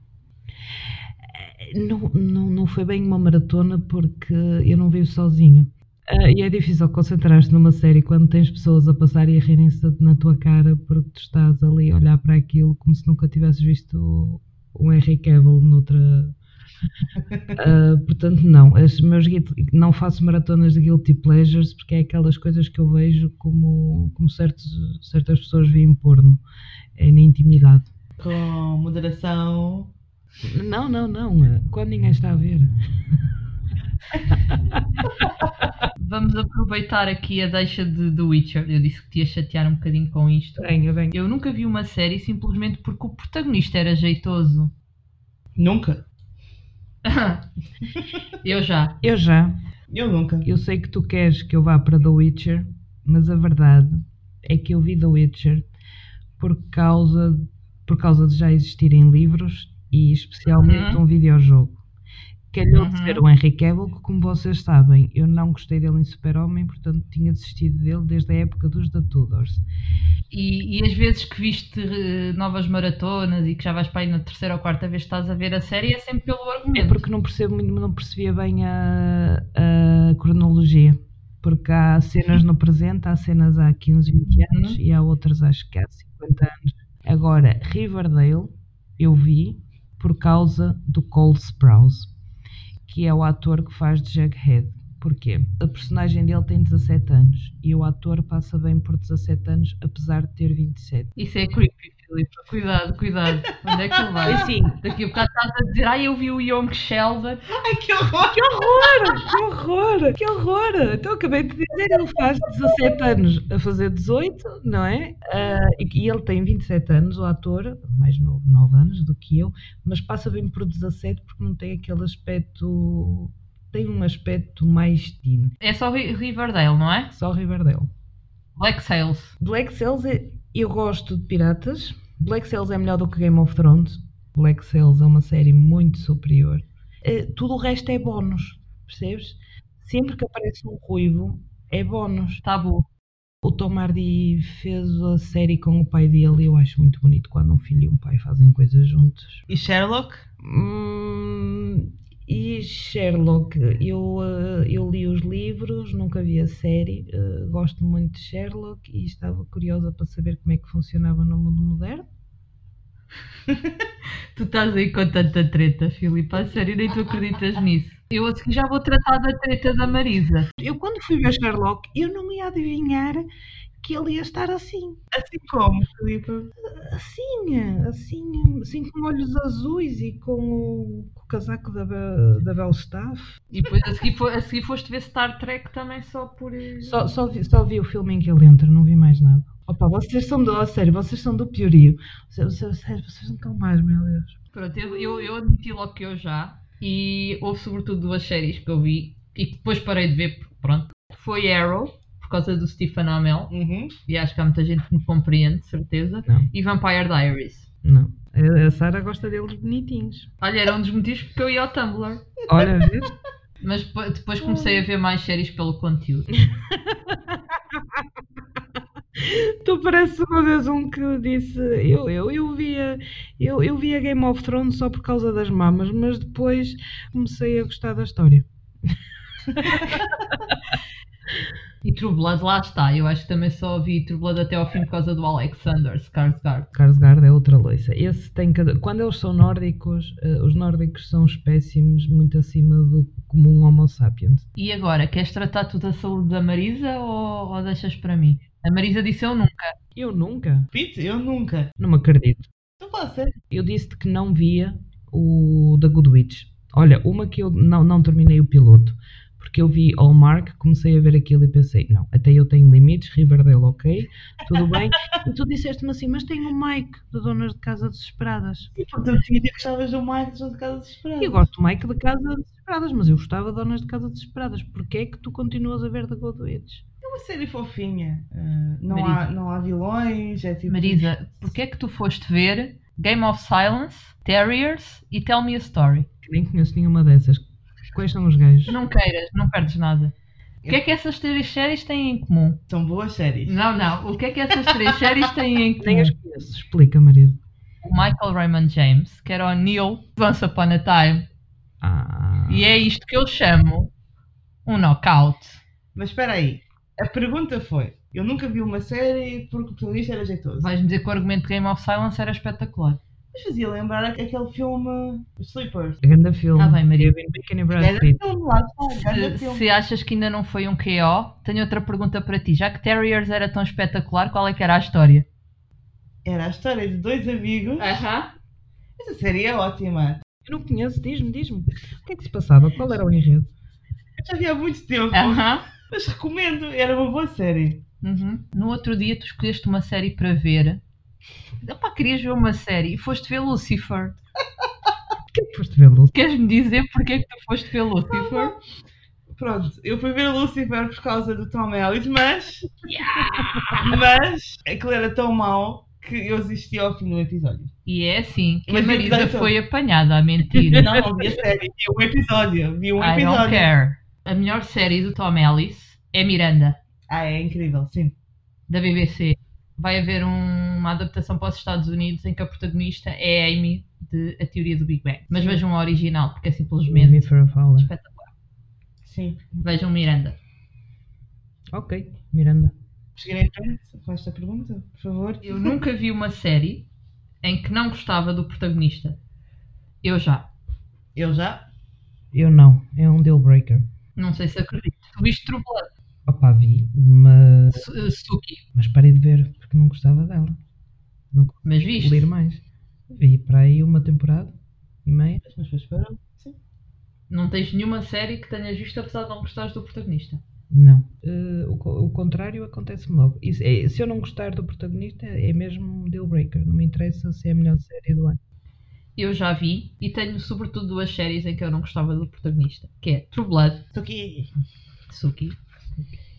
S3: Não, não, não foi bem uma maratona porque eu não vivo sozinho. Ah, e é difícil concentrar-te numa série quando tens pessoas a passar e a rirem-se na tua cara porque tu estás ali a olhar para aquilo como se nunca tivesses visto o Henry Cavill noutra. Ah, portanto, não. Os meus não faço maratonas de guilty pleasures porque é aquelas coisas que eu vejo como, como certos, certas pessoas veem porno. É na intimidade.
S2: Com moderação.
S3: Não, não, não. Quando ninguém está a ver.
S1: Vamos aproveitar aqui a deixa de The Witcher. Eu disse que te ia chatear um bocadinho com isto.
S3: Venha, venha.
S1: Eu nunca vi uma série simplesmente porque o protagonista era jeitoso.
S2: Nunca.
S1: eu já.
S3: Eu já.
S2: Eu nunca.
S3: Eu sei que tu queres que eu vá para The Witcher, mas a verdade é que eu vi The Witcher por causa, por causa de já existirem livros e especialmente
S1: Uhum.
S3: um videojogo. Calhou de
S1: Uhum.
S3: ser o Henry Cavill, que como vocês sabem, eu não gostei dele em Super-Homem, portanto tinha desistido dele desde a época dos The Tudors.
S1: E, e as vezes que viste eh, novas maratonas e que já vais para aí na terceira ou quarta vez que estás a ver a série é sempre pelo
S3: É
S1: argumento.
S3: porque não percebo não percebia bem a, a cronologia. Porque há cenas no presente, há cenas há 15, 20 anos
S1: Uhum.
S3: e há outras acho que há 50 anos. Agora, Riverdale eu vi por causa do Cole Sprouse, que é o ator que faz de Jughead. Porquê? A personagem dele tem 17 anos e o ator passa bem por 17 anos, apesar de ter 27.
S1: Isso é creepy, Filipe. Cuidado, cuidado. Onde é que ele vai?
S3: Assim,
S1: Daqui a bocado estás a dizer, ai, eu vi o Young Sheldon.
S2: Ai, que horror!
S3: Que horror! Que horror! Que horror! Então acabei de dizer, ele faz 17 anos a fazer 18, não é? Ah, e, ele tem 27 anos, o ator, mais novo, 9 anos do que eu, mas passa bem por 17 porque não tem aquele aspecto. Tem um aspecto mais teen.
S1: É só Ri- Riverdale, não é?
S3: Só Riverdale.
S1: Black Sails.
S3: Black Sails, é, eu gosto de piratas. Black Sails é melhor do que Game of Thrones. Black Sails é uma série muito superior. Eh, tudo o resto é bónus, percebes? Sempre que aparece um ruivo, é bónus.
S1: Tabu.
S3: O Tom Hardy fez a série com o pai dele e eu acho muito bonito quando um filho e um pai fazem coisas juntos.
S2: E Sherlock?
S3: Hum, e Sherlock, eu, eh, eu li os livros, nunca vi a série, eh, gosto muito de Sherlock e estava curiosa para saber como é que funcionava no mundo moderno.
S1: Tu estás aí com tanta treta, Filipe. A sério, nem tu acreditas nisso. Eu a seguir já vou tratar da treta da Marisa.
S3: Eu, quando fui ver Sherlock, eu não ia adivinhar que ele ia estar assim.
S2: Assim como, Filipe?
S3: Assim, assim, assim com olhos azuis e com o, com o casaco da, Be- da Belstaff.
S1: E depois a seguir, a seguir foste ver Star Trek também só por.
S3: Só, só, vi, só vi o filme em que ele entra, não vi mais nada. Opa, vocês são do. A sério, vocês são do piorio. Vocês, vocês, sério, vocês não estão mais, meu Deus.
S1: Pronto, eu, eu, eu admiti logo que eu já. E houve sobretudo duas séries que eu vi e que depois parei de ver, pronto. Foi Arrow, por causa do Stephen Amell.
S2: Uhum.
S1: E acho que há muita gente que me compreende, de certeza.
S3: Não.
S1: E Vampire Diaries.
S3: Não. A, Sara gosta deles bonitinhos.
S1: Olha, era um dos motivos porque eu ia ao Tumblr.
S3: Olha, vês?
S1: Mas depo- depois comecei a ver mais séries pelo conteúdo.
S3: Tu parece uma vez um que disse eu, eu, eu, via, eu, eu via Game of Thrones só por causa das mamas, mas depois comecei a gostar da história.
S1: E True Blood, lá está. Eu acho que também só vi True Blood até ao fim por causa do Alexander Skarsgård.
S3: Skarsgård é outra loiça. Esse tem cada... Quando eles são nórdicos, uh, os nórdicos são espécimes muito acima do comum Homo sapiens.
S1: E agora, queres tratar tu da saúde da Marisa ou, ou deixas para mim? A Marisa disse eu nunca.
S3: Eu nunca?
S2: Pete, eu nunca.
S3: Não me acredito.
S2: A falar sério.
S3: Eu disse-te que não via o da Good Witch. Olha, uma que eu não, não terminei o piloto porque eu vi Hallmark, comecei a ver aquilo e pensei, não, até eu tenho limites, Riverdale ok, tudo bem. e tu disseste-me assim, mas tem o Mike, de Donas de Casa Desesperadas.
S2: E portanto, tinha que gostavas do Mike de Donas de Casa Desesperadas.
S3: Eu gosto do Mike de Casa Desesperadas, mas eu gostava de Donas de Casa Desesperadas. Porquê é que tu continuas a ver The Good Witch?
S2: É uma série fofinha. Uh, não, há, não há vilões, é tipo...
S1: Marisa, porquê é que tu foste ver Game of Silence, Terriers e Tell Me a Story?
S3: Nem conheço nenhuma dessas. Quais são os gajos?
S1: Não queiras, não perdes nada. O que é que essas três séries têm em comum?
S2: São boas séries.
S1: Não, não. O que é que essas três séries têm em comum?
S3: Nem as conheço. Explica, marido.
S1: O Michael Raymond James, que era o Neil Once Upon a Time.
S3: Ah.
S1: E é isto que eu chamo um knockout.
S2: Mas espera aí. A pergunta foi: eu nunca vi uma série porque o protagonista era jeitoso.
S1: Vais-me dizer que o argumento de Game of Silence era espetacular.
S2: Mas fazia lembrar aquele filme Sleepers.
S3: Grande filme.
S1: Tá bem, Maria.
S3: Kevin Bacon e Brad Pitt.
S2: filme, lá está,
S1: Se,
S2: filme.
S1: se achas que ainda não foi um KO, tenho outra pergunta para ti. Já que Terriers era tão espetacular, qual é que era a história?
S2: Era a história de dois amigos.
S1: Aham.
S2: Essa série é ótima.
S3: Eu não conheço, diz-me, diz-me. O que é que se passava? Qual era o enredo?
S2: Eu já vi há muito tempo.
S1: Aham.
S2: Mas recomendo, era uma boa série.
S1: Uhum. No outro dia tu escolheste uma série para ver. Epá, querias ver uma série e foste ver Lucifer.
S3: Que foste ver, Lúcio?
S1: Queres-me dizer porque é que tu foste ver Lucifer?
S2: Pronto, eu fui ver Lucifer por causa do Tom Ellis, mas. Mas aquilo era tão mau que eu desisti ao fim do episódio.
S1: E é assim que
S2: Mas
S1: a Marisa
S2: episódio
S1: foi apanhada a mentir.
S2: Não, não vi a série, vi um episódio. Vi um
S1: I don't care. A melhor série do Tom Ellis é Miranda,
S2: Ah, é incrível, sim.
S1: da BBC. Vai haver um- uma adaptação para os Estados Unidos em que a protagonista é a Amy de A Teoria do Big Bang. Mas vejam a original, porque é simplesmente espetacular.
S2: Sim.
S1: Vejam Miranda.
S3: Ok, Miranda.
S2: Frente com esta pergunta, por favor.
S1: Eu nunca vi uma série em que não gostava do protagonista. Eu já.
S2: Eu já.
S3: Eu não, é um deal breaker.
S1: Não sei se acredito. Tu viste True Blood?
S3: Opa, vi, mas,
S1: Su- Suki.
S3: mas parei de ver porque não gostava dela. Não
S1: Mas viste?
S3: ler mais. Vi para aí uma temporada e meia.
S2: Mas depois parou. Sim.
S1: Não tens nenhuma série que tenhas visto apesar de não gostares do protagonista.
S3: Não. Eh, o, o contrário acontece-me logo. Isso é- se eu não gostar do protagonista, é mesmo um deal breaker. Não me interessa se é a melhor série do ano.
S1: Eu já vi e tenho sobretudo duas séries em que eu não gostava do protagonista, que é True Blood,
S2: aqui.
S1: Suki,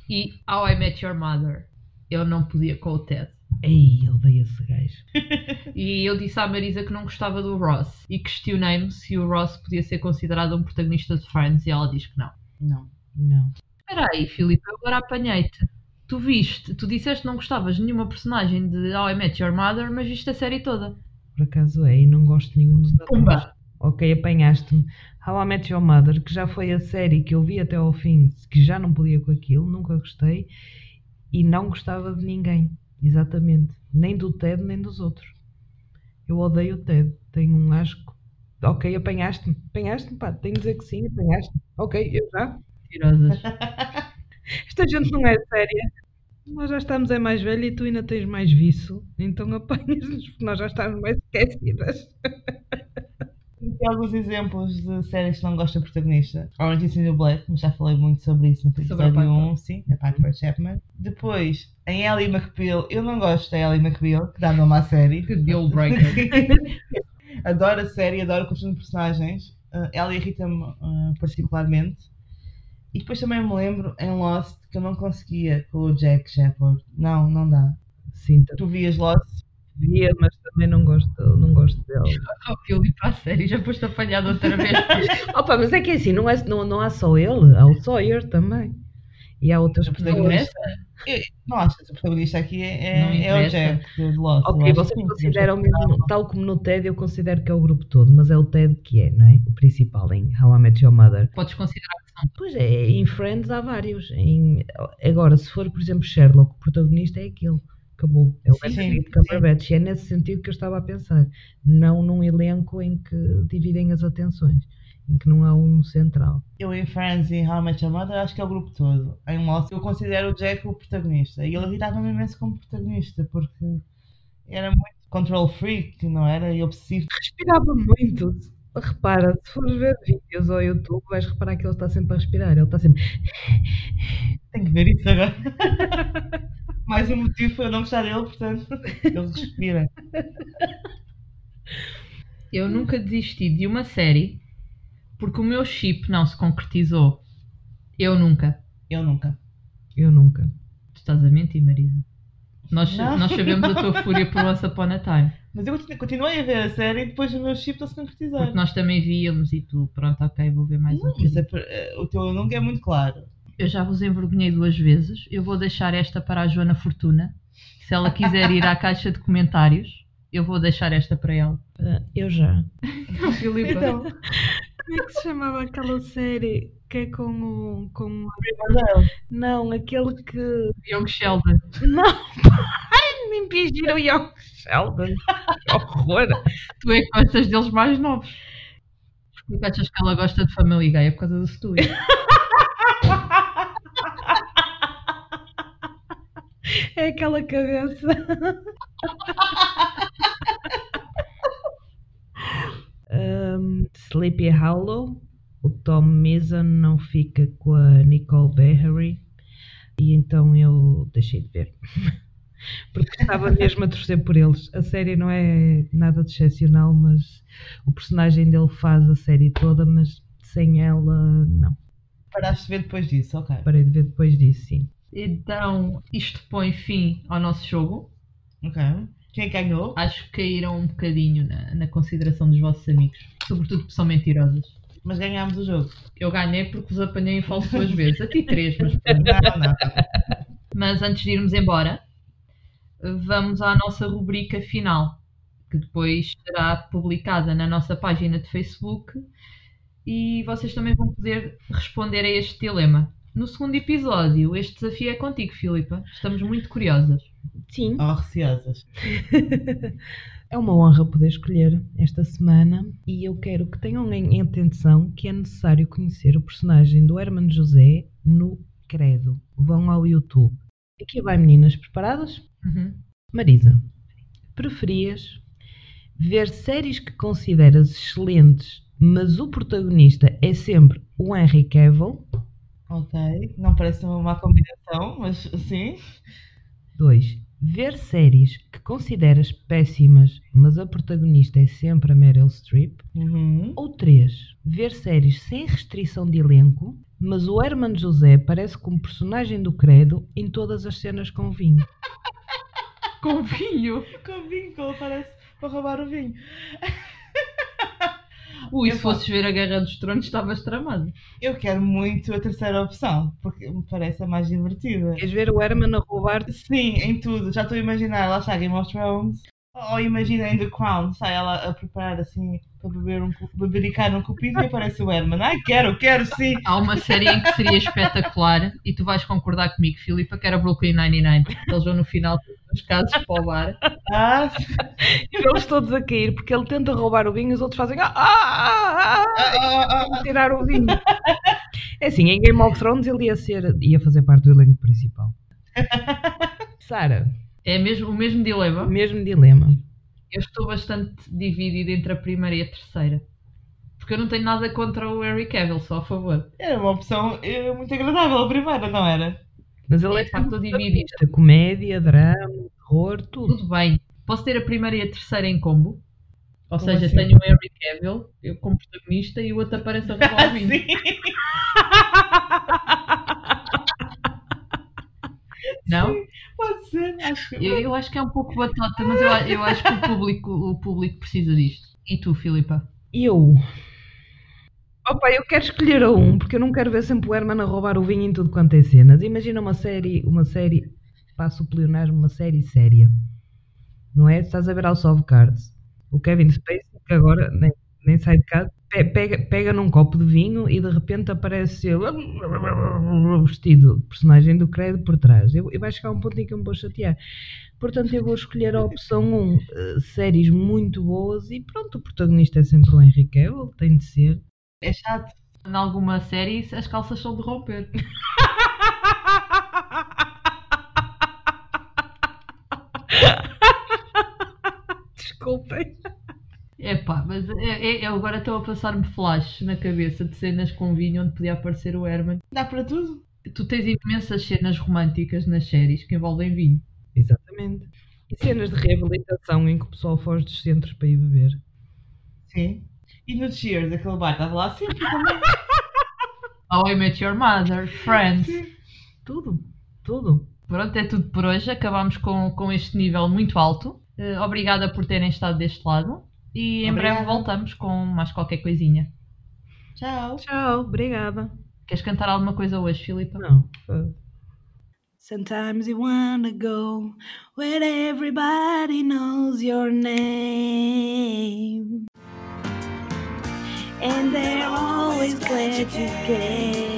S1: e How I Met Your Mother. Eu não podia com o Ted.
S3: Ei, odeio esse gajo.
S1: E eu disse à Marisa que não gostava do Ross e questionei-me se o Ross podia ser considerado um protagonista de Friends e ela diz que não.
S2: Não.
S3: Não.
S1: Espera aí, Filipe, eu agora apanhei-te. Tu viste, tu disseste que não gostavas de nenhuma personagem de How I Met Your Mother, mas viste a série toda.
S3: Por acaso é, e não gosto de nenhum dos atores. Ok, apanhaste-me. How I Met Your Mother, que já foi a série que eu vi até ao fim, que já não podia com aquilo, nunca gostei, e não gostava de ninguém. Exatamente. Nem do Ted, nem dos outros. Eu odeio o Ted. Tenho um asco. Ok, apanhaste-me. Apanhaste-me, pá. Tenho de dizer que sim, apanhaste-me. Ok, eu já.
S1: Mentirosas.
S3: Esta gente não é séria. Nós já estamos é mais velha e tu ainda tens mais vício. Então apanhas-nos, porque nós já estamos mais esquecidas.
S2: Tem alguns exemplos de séries que não gostam do protagonista. Orange is the New Black, mas já falei muito sobre isso no episódio
S1: Piper.
S2: 1, sim, a Piper Chapman. Depois, em Ellie McBeal, eu não gosto da Ellie McBeal, que dá nome à série.
S1: Que deal breaker.
S2: adoro a série, adoro o conjunto de personagens. Uh, ela irrita-me uh, particularmente. E depois também me lembro em Lost que eu não conseguia com o Jack Shepard. Não, não dá.
S3: Sim,
S2: Tu vias Lost?
S3: Via, mas também não gosto, não gosto dela.
S1: Oh, Filipe, a série, já foste apanhado outra vez.
S3: Opa, mas é que é assim, não, é, não, não há só ele, há o Sawyer também. E há outras pessoas.
S2: protagonista? Não acho que o protagonista aqui é, é, é o. Jack de Lost.
S3: Ok, vocês consideram mesmo, tal como no TED, eu considero que é o grupo todo, mas é o TED que é, não é? O principal em How I Met Your Mother.
S1: Podes considerar que são.
S3: Pois é, em Friends há vários. Em- Agora, se for, por exemplo, Sherlock, o protagonista é aquele. Acabou. É o Benedict. Cumberbatch. E é nesse sentido que eu estava a pensar. Não num elenco em que dividem as atenções. Em que não há um central.
S2: Eu em Friends e How Your Mother acho que é o grupo todo. Em Lost eu considero o Jack o protagonista. E ele irritava-me imenso como protagonista, porque era muito control freak, não era? E obsessivo.
S3: Respirava muito. Repara, se fores ver vídeos ao YouTube, vais reparar que ele está sempre a respirar. Ele está sempre.
S2: Tenho que ver isso agora. Mais um motivo para eu não gostar dele, portanto, ele respira.
S1: Eu nunca desisti de uma série porque o meu chip não se concretizou. Eu nunca.
S2: Eu nunca.
S3: Eu nunca.
S1: Tu estás a mentir, Marisa. Nós,
S2: Não.
S1: nós sabemos a tua fúria por Once Upon a Time.
S2: Mas eu continu- continuei a ver a série e depois o meu chip não se concretizar.
S1: Porque nós também víamos e tu, pronto, ok, vou ver mais um
S2: Não, mas
S1: bocadinho.
S2: é eh, o teu nunca é muito claro.
S1: Eu já vos envergonhei duas vezes. Eu vou deixar esta para a Joana Fortuna. Se ela quiser ir à caixa de comentários, eu vou deixar esta para ela.
S3: Eu já.
S1: Filipa,
S2: Então,
S3: Como é que se chamava aquela série que é com o. Com... o-
S2: Riverdale.
S3: Não, aquele que.
S1: Young Sheldon.
S3: Não! Ai, me impingiram o Young Sheldon. Que horror!
S1: Tu é que gostas deles mais novos. Porquê que achas que ela gosta de Family Guy? É por causa do Stewie.
S3: É aquela cabeça. Um, Sleepy Hollow. O Tom Mason não fica com a Nicole Beharie. E então eu deixei de ver. Porque estava mesmo a torcer por eles. A série não é nada de excepcional, mas o personagem dele faz a série toda, mas sem ela, não.
S2: Paraste de ver depois disso, ok.
S3: Parei de ver depois disso, sim.
S1: Então, isto põe fim ao nosso jogo.
S2: Ok. Quem é ganhou?
S1: Acho que caíram um bocadinho na, na consideração dos vossos amigos. Sobretudo porque são mentirosas.
S2: Mas ganhámos o jogo.
S1: Eu ganhei porque vos apanhei em falso duas vezes. A ti três, mas
S2: Não, não.
S1: Mas antes de irmos embora, vamos à nossa rubrica final, que depois será publicada na nossa página de Facebook e vocês também vão poder responder a este dilema. No segundo episódio, este desafio é contigo, Filipa. Estamos muito curiosas.
S3: Sim.
S2: Oh, receosas.
S3: É uma honra poder escolher esta semana e eu quero que tenham em atenção que é necessário conhecer o personagem do Hermano José no Credo. Vão ao YouTube. Aqui vai, meninas, preparadas?
S1: Uhum.
S3: Marisa, preferias ver séries que consideras excelentes, mas o protagonista é sempre o Henry Cavill?
S2: Ok. Não parece uma má combinação, mas sim.
S3: 2. Ver séries que consideras péssimas, mas a protagonista é sempre a Meryl Streep?
S2: Uhum.
S3: Ou 3. Ver séries sem restrição de elenco, mas o Herman José parece como personagem do Credo em todas as cenas com vinho.
S1: Com vinho!
S2: Com vinho, que ele parece para roubar o vinho.
S1: Ui,
S2: Eu
S1: se fosses ver a Guerra dos Tronos, estavas tramado.
S2: Eu quero muito a terceira opção, porque me parece a mais divertida.
S3: Queres ver o Herman a roubar?
S2: Sim, em tudo. Já estou a imaginar, lá está Game of Thrones. Ou imagina em The Crown, sai ela a preparar assim para beber um, bebericar um cupinho e aparece o Herman. Ai, quero, quero sim.
S1: Há uma série em que seria espetacular e tu vais concordar comigo, Filipa, que era Brooklyn Nine-Nine. Eles vão no final dos casos para o bar.
S2: Ah,
S3: E eles todos a cair, porque ele tenta roubar o vinho e os outros fazem ah, ah, ah,
S2: ah, ah, ah,
S3: ah, tirar o vinho. É assim, em Game of Thrones ele ia, ser, ia fazer parte do elenco principal. Sara,
S1: É mesmo, o mesmo dilema.
S3: mesmo dilema.
S1: Eu estou bastante dividida entre a primeira e a terceira. Porque eu não tenho nada contra o Harry Cavill, só a favor.
S2: Era uma opção eh, muito agradável a primeira, não era?
S3: Mas ele é,
S1: É, estou dividida.
S3: comédia, drama, terror, tudo.
S1: Tudo bem. Posso ter a primeira e a terceira em combo? Ou
S2: Como
S1: seja,
S2: assim?
S1: tenho o Harry Cavill, eu como protagonista, e o outro aparece a.
S2: Sim.
S1: Não?
S2: Pode ser, acho que.
S1: Eu, eu acho que é um pouco batota, mas eu, eu acho que o público, o público precisa disto. E tu, Filipa?
S3: Eu. Opa, eu quero escolher a um, porque eu não quero ver sempre o Herman a roubar o vinho em tudo quanto é cenas. Imagina uma série, uma série, passo o pleonasmo, uma série séria. Não é? Estás a ver House of Cards. O Kevin Spacey, que agora nem, nem sai de casa, pe- pega, pega num copo de vinho e de repente aparece ele vestido personagem do credo por trás. Eu, eu vai chegar um ponto em que eu me vou chatear. Portanto, eu vou escolher a opção 1, um, séries muito boas e pronto, o protagonista é sempre o Henry Cavill, tem de ser.
S2: É chato.
S1: Em alguma série as calças são de romper.
S3: Desculpem.
S1: Epá, mas é- é- eu agora estou a passar-me flash na cabeça de cenas com vinho onde podia aparecer o Herman.
S2: Dá para tudo.
S1: Tu tens imensas cenas românticas nas séries que envolvem vinho.
S3: Exatamente. E cenas de reabilitação em que o pessoal foge dos centros para ir beber.
S2: Sim. E no Cheers, aquele bar estava lá sempre também.
S1: How I Met Your Mother, Friends.
S3: Tudo. Tudo.
S1: Pronto, é tudo por hoje. Acabamos com, com este nível muito alto. Eh, obrigada por terem estado deste lado. E em breve voltamos com mais qualquer coisinha.
S2: Tchau.
S3: Tchau. Obrigada.
S1: Queres cantar alguma coisa hoje, Filipa?
S3: Não. Sometimes you wanna go where everybody knows your name. And they're always glad you came.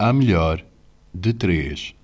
S4: A melhor de três.